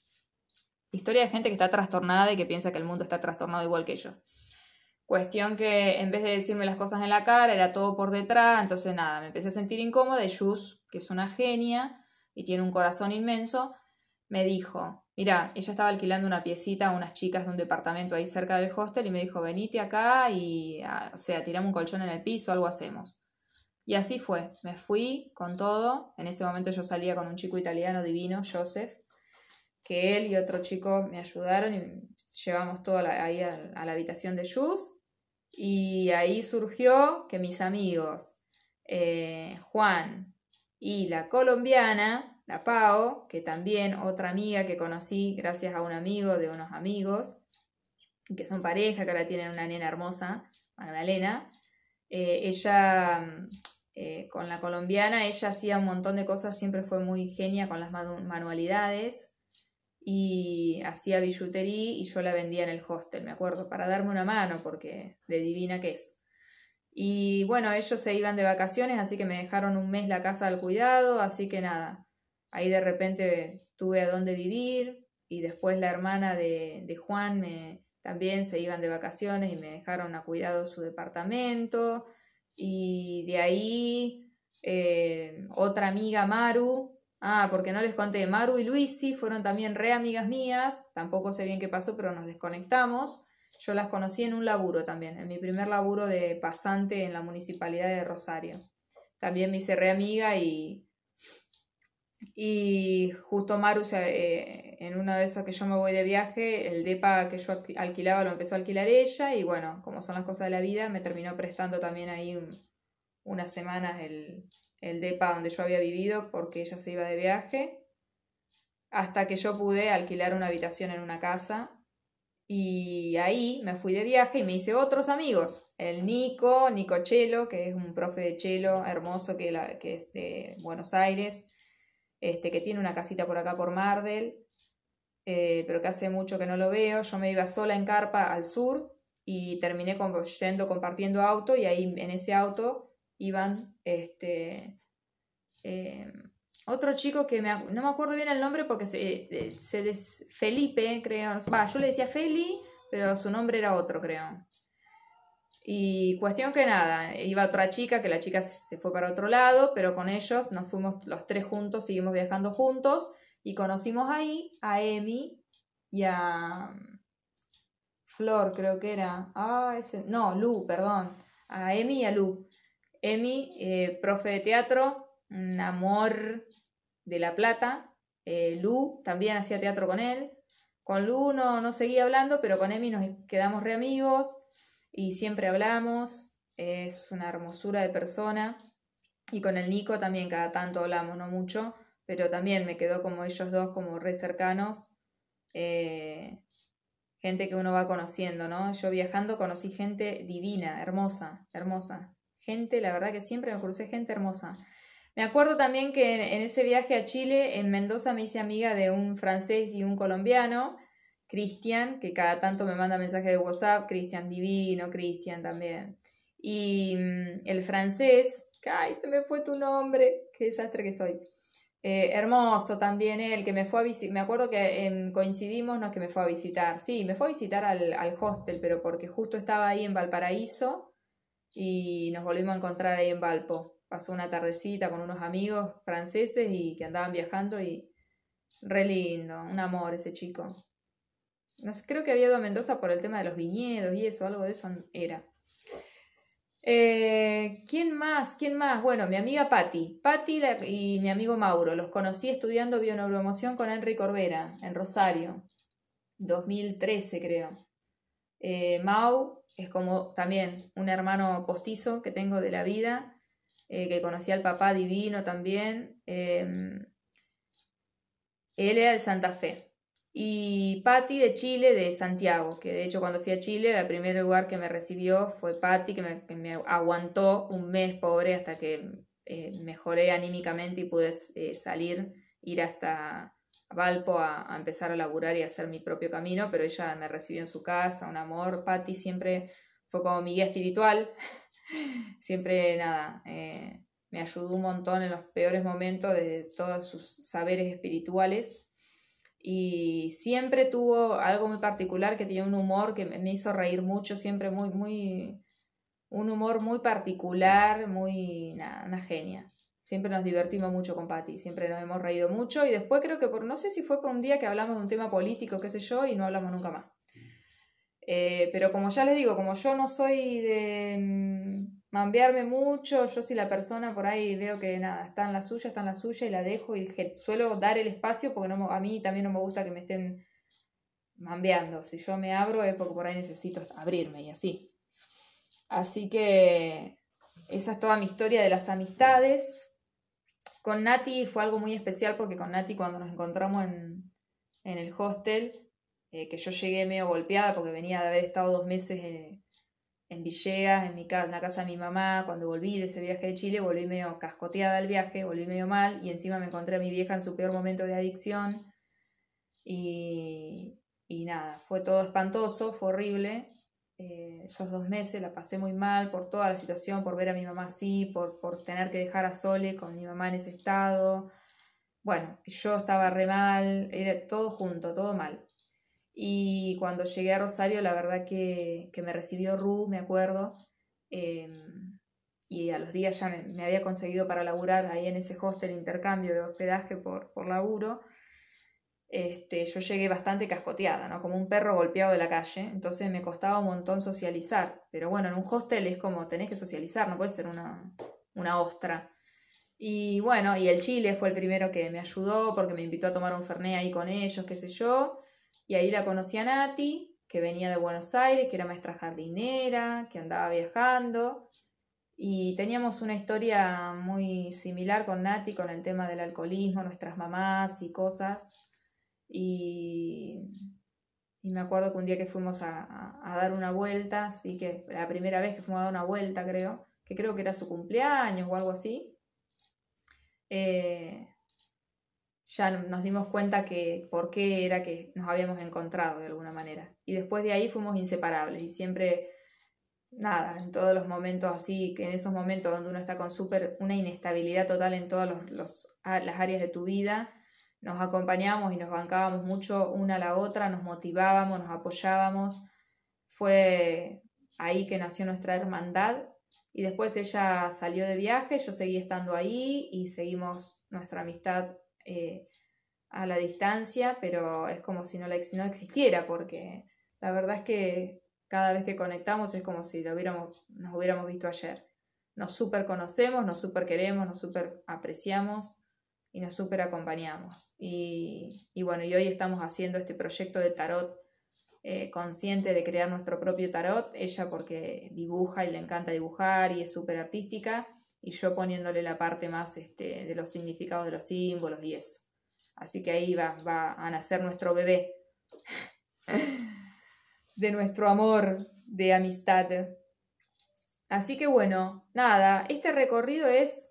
historia de gente que está trastornada y que piensa que el mundo está trastornado igual que ellos. Cuestión que en vez de decirme las cosas en la cara, era todo por detrás, entonces nada, me empecé a sentir incómoda y Jus, que es una genia y tiene un corazón inmenso, me dijo, mira, ella estaba alquilando una piecita a unas chicas de un departamento ahí cerca del hostel y me dijo, venite acá y, ah, o sea, tirame un colchón en el piso, algo hacemos. Y así fue, me fui con todo, en ese momento yo salía con un chico italiano divino, Joseph, que él y otro chico me ayudaron y llevamos todo ahí a, la habitación de Jus. Y ahí surgió que mis amigos, eh, Juan y la colombiana, la Pau, que también otra amiga que conocí gracias a un amigo de unos amigos, que son pareja, que ahora tienen una nena hermosa, Magdalena, eh, ella, eh, con la colombiana, ella hacía un montón de cosas, siempre fue muy genia con las manualidades, y hacía billutería y yo la vendía en el hostel, me acuerdo, para darme una mano, porque de divina que es. Y bueno, ellos se iban de vacaciones, así que me dejaron un mes la casa al cuidado, así que nada, ahí de repente tuve a dónde vivir y después la hermana de, de Juan me, también se iban de vacaciones y me dejaron a cuidado su departamento. Y de ahí eh, otra amiga Maru, ah, porque no les conté, Maru y Luisi fueron también re amigas mías, tampoco sé bien qué pasó, pero nos desconectamos. Yo las conocí en un laburo también, en mi primer laburo de pasante en la municipalidad de Rosario. También me hice re amiga y, y justo Maru, eh, en una de esas que yo me voy de viaje, el DEPA que yo alquilaba lo empezó a alquilar ella y bueno, como son las cosas de la vida, me terminó prestando también ahí unas semanas el, el DEPA donde yo había vivido porque ella se iba de viaje, hasta que yo pude alquilar una habitación en una casa y ahí me fui de viaje y me hice otros amigos. El Nico, Nico Chelo, que es un profe de chelo hermoso que, la, que es de Buenos Aires, este, que tiene una casita por acá por Mardel, eh, pero que hace mucho que no lo veo. Yo me iba sola en carpa al sur y terminé yendo compartiendo auto y ahí en ese auto iban este, eh, otro chico que me, no me acuerdo bien el nombre porque se, eh, se Felipe, creo. Va, yo le decía Feli, pero su nombre era otro, creo. Y cuestión que nada, iba otra chica, que la chica se fue para otro lado, pero con ellos nos fuimos los tres juntos, seguimos viajando juntos y conocimos ahí a Emi y a Flor, creo que era. Ah, ese, no, Lu, perdón. A Emi y a Lu. Emi, eh, profe de teatro, un amor de La Plata. Eh, Lu también hacía teatro con él. Con Lu no, no seguía hablando, pero con Emi nos quedamos re amigos y siempre hablamos. Es una hermosura de persona. Y con el Nico también cada tanto hablamos, no mucho, pero también me quedó como ellos dos como re cercanos. Eh, gente que uno va conociendo, ¿no? Yo viajando conocí gente divina, hermosa, hermosa. Gente, la verdad que siempre me crucé gente hermosa. Me acuerdo también que en, ese viaje a Chile, en Mendoza, me hice amiga de un francés y un colombiano, Cristian, que cada tanto me manda mensaje de WhatsApp, Cristian divino, Cristian también. Y mm, el francés, ay, se me fue tu nombre, qué desastre que soy. Eh, hermoso también él, que me fue a visitar, me acuerdo que coincidimos, no es que me fue a visitar, sí, me fue a visitar al, al hostel, pero porque justo estaba ahí en Valparaíso y nos volvimos a encontrar ahí en Valpo pasó una tardecita con unos amigos franceses y que andaban viajando y re lindo, un amor ese chico. No creo que había ido a Mendoza por el tema de los viñedos y eso, algo de eso era. Eh, ¿Quién más? ¿Quién más? Bueno, mi amiga Patti. Patti y mi amigo Mauro. Los conocí estudiando bioneuroemoción con Henry Corbera en Rosario. 2013 creo. Eh, Mau es como también un hermano postizo que tengo de la vida eh, que conocía al papá divino también. Em, él era de Santa Fe. Y Patti de Chile, de Santiago, que de hecho cuando fui a Chile, el primer lugar que me recibió fue Patti, que me, aguantó un mes pobre hasta que eh, mejoré anímicamente y pude eh, salir, ir hasta Valpo a, empezar a laburar y hacer mi propio camino, pero ella me recibió en su casa, un amor. Patti siempre fue como mi guía espiritual, siempre, nada, eh, me ayudó un montón en los peores momentos de todos sus saberes espirituales. Y siempre tuvo algo muy particular que tenía un humor que me hizo reír mucho, siempre muy, muy, un humor muy particular, muy, nada, una genia. Siempre nos divertimos mucho con Patti, siempre nos hemos reído mucho y después creo que por, no sé si fue por un día que hablamos de un tema político, qué sé yo, y no hablamos nunca más. Eh, pero como ya les digo, como yo no soy de mm, mambearme mucho, yo si la persona por ahí veo que nada, está en la suya, está en la suya y la dejo y suelo dar el espacio porque no, a mí también no me gusta que me estén mambeando. Si yo me abro es porque por ahí necesito abrirme y así. Así que esa es toda mi historia de las amistades. Con Nati fue algo muy especial porque con Nati cuando nos encontramos en, en el hostel, eh, que yo llegué medio golpeada porque venía de haber estado dos meses en, en Villegas, en, mi en la casa de mi mamá, cuando volví de ese viaje de Chile, volví medio cascoteada al viaje, volví medio mal y encima me encontré a mi vieja en su peor momento de adicción. Y, y nada, fue todo espantoso, fue horrible. Eh, esos dos meses la pasé muy mal por toda la situación, por ver a mi mamá así, por, por tener que dejar a Sole con mi mamá en ese estado. Bueno, yo estaba re mal, era todo junto, todo mal. Y cuando llegué a Rosario, la verdad que, que me recibió Ru, me acuerdo. Em, y a los días ya me, había conseguido para laburar ahí en ese hostel intercambio de hospedaje por, por laburo. Este, yo llegué bastante cascoteada, ¿no? Como un perro golpeado de la calle, entonces me costaba un montón socializar. Pero bueno, en un hostel es como tenés que socializar, no puede ser una, una ostra. Y bueno, y el Chile fue el primero que me ayudó porque me invitó a tomar un fernet ahí con ellos, qué sé yo. Y ahí la conocí a Nati, que venía de Buenos Aires, que era maestra jardinera, que andaba viajando. Y teníamos una historia muy similar con Nati, con el tema del alcoholismo, nuestras mamás y cosas. Y, me acuerdo que un día que fuimos a, a, dar una vuelta, así que la primera vez que fuimos a dar una vuelta, creo, que creo que era su cumpleaños o algo así, eh, ya nos dimos cuenta que por qué era que nos habíamos encontrado de alguna manera. Y después de ahí fuimos inseparables y siempre, nada, en todos los momentos así, que en esos momentos donde uno está con súper, una inestabilidad total en todas los, las áreas de tu vida, nos acompañábamos y nos bancábamos mucho una a la otra, nos motivábamos, nos apoyábamos. Fue ahí que nació nuestra hermandad y después ella salió de viaje, yo seguí estando ahí y seguimos nuestra amistad eh, a la distancia, pero es como si no, la, no existiera, porque la verdad es que cada vez que conectamos es como si lo hubiéramos, nos hubiéramos visto ayer. Nos super conocemos, nos super queremos, nos super apreciamos y nos super acompañamos. Y, y bueno, y hoy estamos haciendo este proyecto de tarot eh, consciente de crear nuestro propio tarot, ella porque dibuja y le encanta dibujar y es súper artística, y yo poniéndole la parte más este, de los significados de los símbolos y eso. Así que ahí va, va a nacer nuestro bebé de nuestro amor, de amistad. Así que bueno, nada, este recorrido es...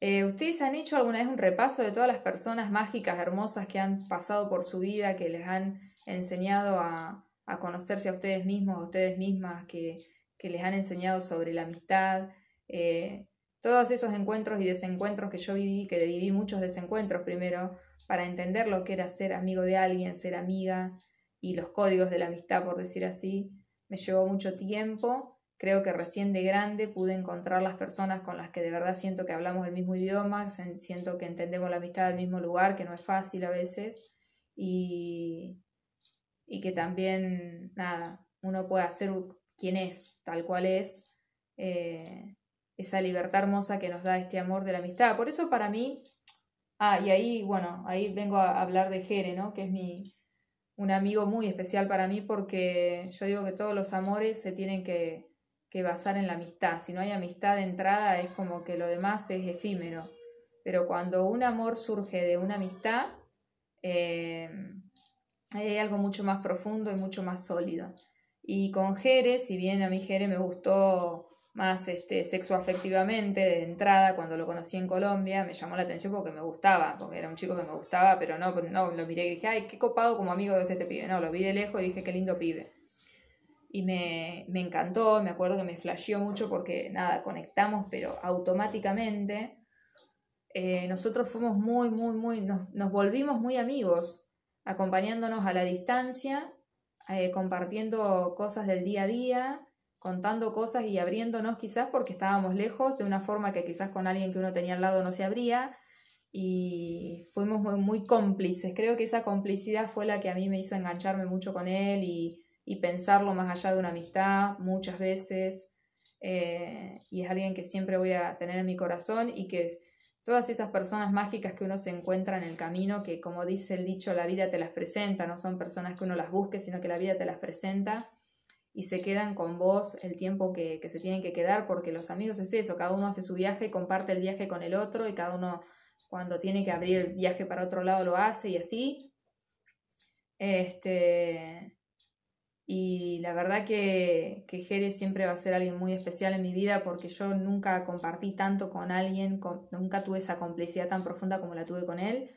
Eh, ¿Ustedes han hecho alguna vez un repaso de todas las personas mágicas, hermosas que han pasado por su vida, que les han enseñado a, a conocerse a ustedes mismos, a ustedes mismas, que, que les han enseñado sobre la amistad? Eh, todos esos encuentros y desencuentros que yo viví, que viví muchos desencuentros primero, para entender lo que era ser amigo de alguien, ser amiga y los códigos de la amistad, por decir así, me llevó mucho tiempo. Creo que recién de grande pude encontrar las personas con las que de verdad siento que hablamos el mismo idioma, siento que entendemos la amistad del mismo lugar, que no es fácil a veces, y, y que también, nada, uno puede hacer quien es, tal cual es, eh, esa libertad hermosa que nos da este amor de la amistad. Por eso para mí, ah, y ahí, bueno, ahí vengo a hablar de Jere, ¿no? Que es mi, un amigo muy especial para mí porque yo digo que todos los amores se tienen que, que basar en la amistad. Si no hay amistad de entrada es como que lo demás es efímero. Pero cuando un amor surge de una amistad, eh, hay algo mucho más profundo y mucho más sólido. Y con Jere, si bien a mí Jere me gustó más este, sexoafectivamente de entrada cuando lo conocí en Colombia, me llamó la atención porque me gustaba, porque era un chico que me gustaba, pero no, no lo miré y dije, ay, qué copado como amigo de este pibe. No, lo vi de lejos y dije, qué lindo pibe. Y me, me encantó, me acuerdo que me flasheó mucho porque, nada, conectamos, pero automáticamente. Eh, nosotros fuimos muy, muy, muy, nos, nos, volvimos muy amigos, acompañándonos a la distancia, eh, compartiendo cosas del día a día contando cosas y abriéndonos quizás porque estábamos lejos de una forma que quizás con alguien que uno tenía al lado no se abría y fuimos muy, cómplices. Creo que esa complicidad fue la que a mí me hizo engancharme mucho con él y, y pensarlo más allá de una amistad muchas veces. Eh, y es alguien que siempre voy a tener en mi corazón y que todas esas personas mágicas que uno se encuentra en el camino, que como dice el dicho, la vida te las presenta, no son personas que uno las busque, sino que la vida te las presenta y se quedan con vos el tiempo que, se tienen que quedar, porque los amigos es eso, cada uno hace su viaje, comparte el viaje con el otro y cada uno cuando tiene que abrir el viaje para otro lado lo hace y así. Este, y la verdad que, que Jerez siempre va a ser alguien muy especial en mi vida porque yo nunca compartí tanto con alguien, nunca tuve esa complicidad tan profunda como la tuve con él.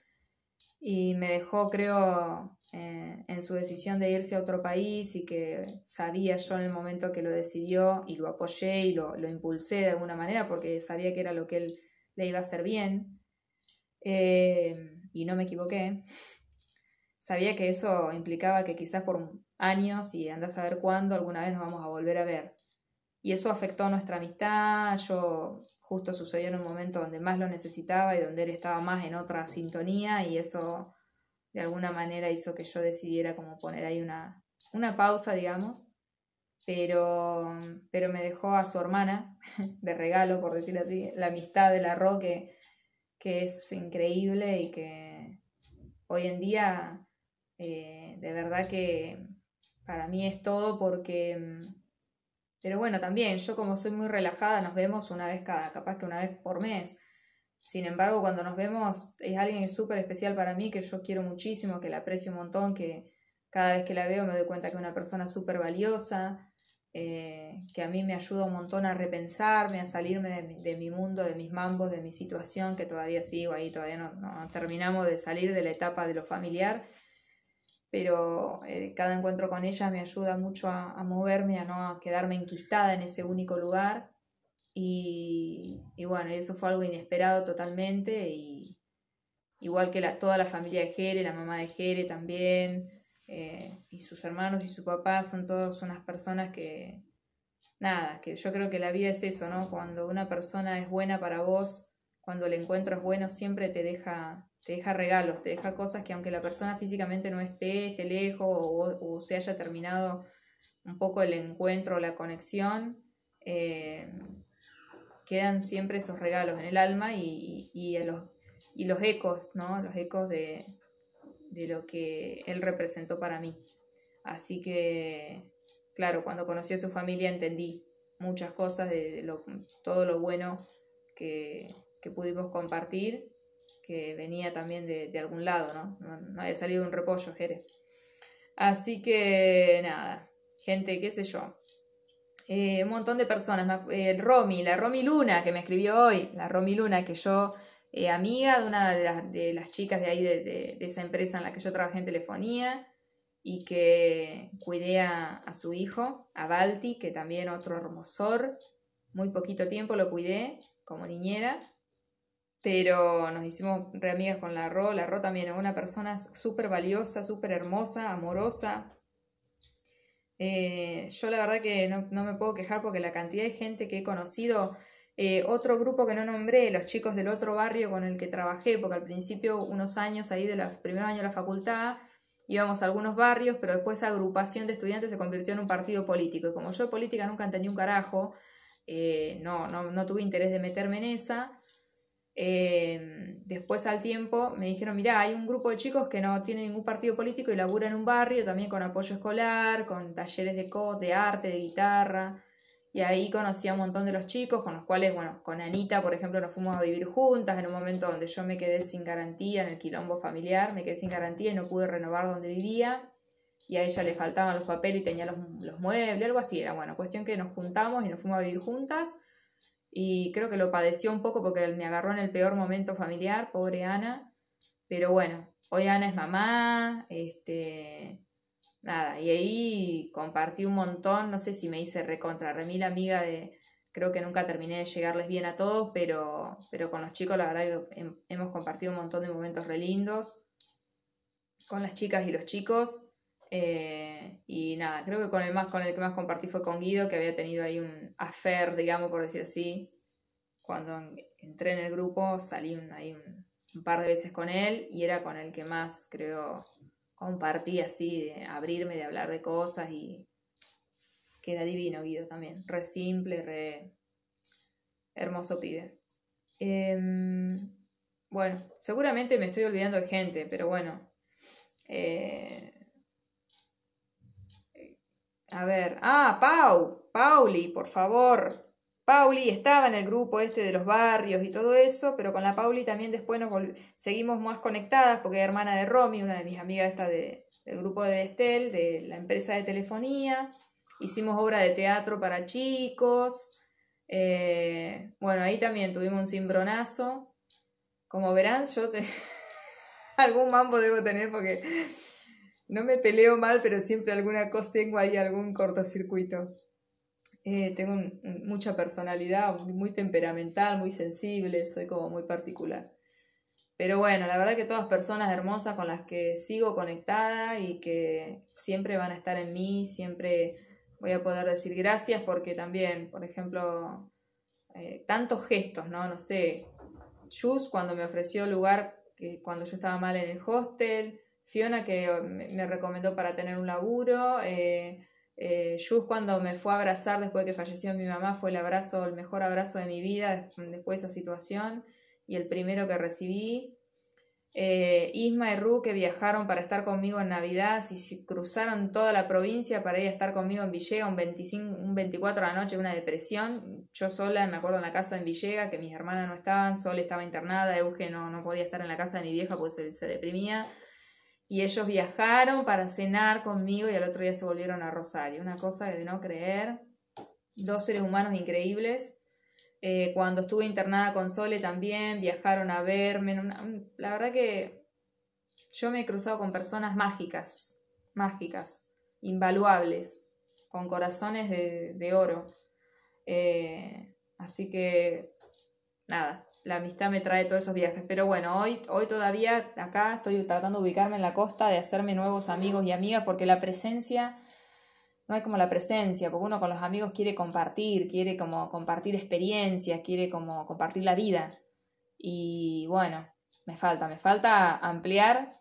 Y me dejó, creo, eh, en su decisión de irse a otro país y que sabía yo en el momento que lo decidió y lo apoyé y lo, lo impulsé de alguna manera porque sabía que era lo que él le iba a hacer bien. Eh, y no me equivoqué. Sabía que eso implicaba que quizás por años y anda a saber cuándo alguna vez nos vamos a volver a ver. Y eso afectó nuestra amistad. Yo justo sucedió en un momento donde más lo necesitaba y donde él estaba más en otra sintonía y eso de alguna manera hizo que yo decidiera como poner ahí una, una pausa, digamos, pero, pero me dejó a su hermana de regalo, por decir así, la amistad de la Roque, que es increíble y que hoy en día eh, de verdad que para mí es todo porque... Pero bueno, también yo como soy muy relajada, nos vemos una vez cada, capaz que una vez por mes. Sin embargo, cuando nos vemos es alguien súper especial para mí, que yo quiero muchísimo, que la aprecio un montón, que cada vez que la veo me doy cuenta que es una persona súper valiosa, eh, que a mí me ayuda un montón a repensarme, a salirme de mi, mundo, de mis mambos, de mi situación, que todavía sigo ahí, todavía no, terminamos de salir de la etapa de lo familiar, pero eh, cada encuentro con ella me ayuda mucho a moverme, a no quedarme enquistada en ese único lugar y, y bueno, eso fue algo inesperado totalmente. Y igual que la, toda la familia de Jere, la mamá de Jere también, eh, y sus hermanos y su papá son todos unas personas que, nada, que yo creo que la vida es eso, ¿no? Cuando una persona es buena para vos, cuando el encuentro es bueno, siempre te deja, te deja regalos, te deja cosas que aunque la persona físicamente no esté, esté lejos o, o se haya terminado un poco el encuentro o la conexión, eh, quedan siempre esos regalos en el alma y, y, los, y los ecos, ¿no? Los ecos de, de lo que él representó para mí. Así que, claro, cuando conocí a su familia entendí muchas cosas de todo lo bueno que, que, pudimos compartir, que venía también de, de algún lado, ¿no? ¿no? había salido un repollo, Jere. Así que, nada, gente, qué sé yo, eh, un montón de personas. El Romy, la Romy Luna, que me escribió hoy, la Romy Luna, que yo, eh, amiga de una de las, chicas de ahí, de, esa empresa en la que yo trabajé en telefonía, y que cuidé a, su hijo, a Balti, que también otro hermosor. Muy poquito tiempo lo cuidé como niñera, pero nos hicimos re amigas con la Ro. La Ro también es una persona súper valiosa, súper hermosa, amorosa, eh, yo la verdad que no, me puedo quejar porque la cantidad de gente que he conocido, eh, otro grupo que no nombré, los chicos del otro barrio con el que trabajé, porque al principio, unos años ahí de los primeros años de la facultad, íbamos a algunos barrios, pero después esa agrupación de estudiantes se convirtió en un partido político. Y como yo de política nunca entendí un carajo, eh, no, no, no tuve interés de meterme en esa. Em, después al tiempo me dijeron, mira, hay un grupo de chicos que no tienen ningún partido político y laburan en un barrio también con apoyo escolar, con talleres de co de arte, de guitarra. Y ahí conocí a un montón de los chicos con los cuales, bueno, con Anita, por ejemplo, nos fuimos a vivir juntas en un momento donde yo me quedé sin garantía en el quilombo familiar, me quedé sin garantía y no pude renovar donde vivía. Y a ella le faltaban los papeles y tenía los, los muebles, algo así. Era bueno, cuestión que nos juntamos y nos fuimos a vivir juntas y creo que lo padeció un poco porque me agarró en el peor momento familiar, pobre Ana, pero bueno, hoy Ana es mamá, este, nada, y ahí compartí un montón, no sé si me hice recontra, remil amiga de, creo que nunca terminé de llegarles bien a todos, pero, pero con los chicos la verdad que hemos compartido un montón de momentos re lindos, con las chicas y los chicos, eh, y nada, creo que con el, más, con el que más compartí fue con Guido, que había tenido ahí un affair, digamos, por decir así. Cuando entré en el grupo salí ahí un, par de veces con él y era con el que más, creo, compartí así, de abrirme, de hablar de cosas y que era divino Guido también, re simple, re hermoso pibe. Em, bueno, seguramente me estoy olvidando de gente, pero bueno. Eh, a ver, ah, Pau, Pauli, por favor. Pauli estaba en el grupo este de los barrios y todo eso, pero con la Pauli también después nos seguimos más conectadas porque es hermana de Romy, una de mis amigas esta de, del grupo de Estel, de la empresa de telefonía. Hicimos obra de teatro para chicos. Eh, bueno, ahí también tuvimos un cimbronazo. Como verán, yo te... algún mambo debo tener porque no me peleo mal, pero siempre alguna cosa tengo ahí, algún cortocircuito. Eh, tengo mucha personalidad, muy temperamental, muy sensible, soy como muy particular. Pero bueno, la verdad que todas personas hermosas con las que sigo conectada y que siempre van a estar en mí, siempre voy a poder decir gracias porque también, por ejemplo, eh, tantos gestos, ¿no? No sé, Jus cuando me ofreció lugar cuando yo estaba mal en el hostel, Fiona que me recomendó para tener un laburo, eh, eh, cuando me fue a abrazar después de que falleció mi mamá fue el abrazo, el mejor abrazo de mi vida después de esa situación y el primero que recibí. Eh, Isma y Ru que viajaron para estar conmigo en Navidad, si, cruzaron toda la provincia para ir a estar conmigo en Villega, un, 25, un 24 de la noche, una depresión. Yo sola, me acuerdo en la casa en Villega, que mis hermanas no estaban, Sol estaba internada, Euge no, no podía estar en la casa de mi vieja porque se, se deprimía. Y ellos viajaron para cenar conmigo y al otro día se volvieron a Rosario. Una cosa de no creer. Dos seres humanos increíbles. Eh, cuando estuve internada con Sole también viajaron a verme. la verdad que yo me he cruzado con personas mágicas, mágicas, invaluables, con corazones de, oro. Eh, así que, nada, la amistad me trae todos esos viajes. Pero bueno, hoy, hoy todavía acá estoy tratando de ubicarme en la costa, de hacerme nuevos amigos y amigas, porque la presencia no hay como la presencia, porque uno con los amigos quiere compartir, quiere como compartir experiencias, quiere como compartir la vida. Y bueno, me falta, me falta ampliar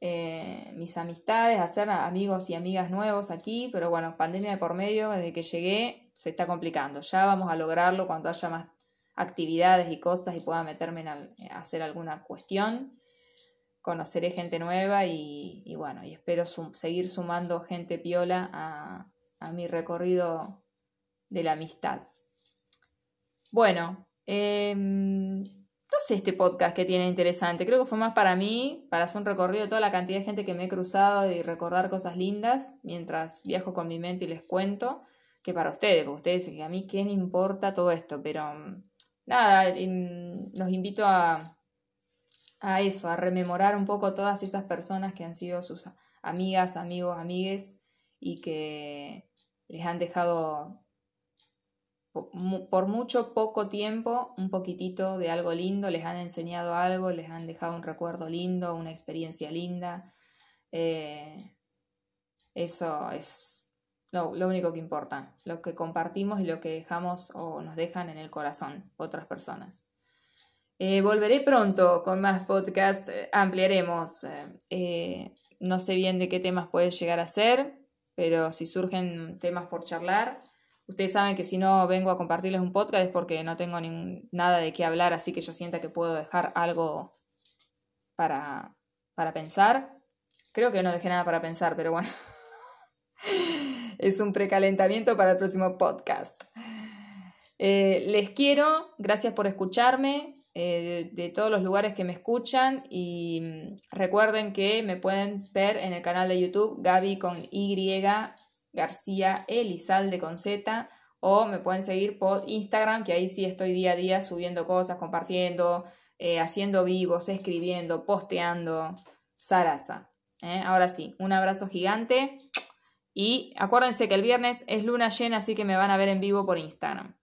eh, mis amistades, hacer amigos y amigas nuevos aquí, pero bueno, pandemia de por medio, desde que llegué se está complicando. Ya vamos a lograrlo cuando haya más actividades y cosas y pueda meterme en a hacer alguna cuestión conoceré gente nueva y, bueno, y espero seguir sumando gente piola a, mi recorrido de la amistad. Bueno, em, no sé este podcast que tiene interesante, creo que fue más para mí, para hacer un recorrido de toda la cantidad de gente que me he cruzado y recordar cosas lindas mientras viajo con mi mente y les cuento, que para ustedes, porque ustedes dicen que a mí qué me importa todo esto, pero nada, em, los invito a a eso, a rememorar un poco todas esas personas que han sido sus amigas, amigos, amigues y que les han dejado por mucho poco tiempo un poquitito de algo lindo, les han enseñado algo, les han dejado un recuerdo lindo, una experiencia linda. Eh, eso es lo, lo, único que importa, lo que compartimos y lo que dejamos o nos dejan en el corazón otras personas. Eh, volveré pronto con más podcast, eh, ampliaremos. Eh, no sé bien de qué temas puede llegar a ser, pero si surgen temas por charlar, ustedes saben que si no vengo a compartirles un podcast es porque no tengo nada de qué hablar, así que yo sienta que puedo dejar algo para, para pensar. Creo que no dejé nada para pensar, pero bueno. es un precalentamiento para el próximo podcast. les quiero, gracias por escucharme. Eh, de, todos los lugares que me escuchan y mm, recuerden que me pueden ver en el canal de YouTube Gaby con Y, García Elizalde con Z o me pueden seguir por Instagram que ahí sí estoy día a día subiendo cosas, compartiendo, eh, haciendo vivos, escribiendo, posteando, Sarasa. ¿eh? Ahora sí, un abrazo gigante y acuérdense que el viernes es luna llena así que me van a ver en vivo por Instagram.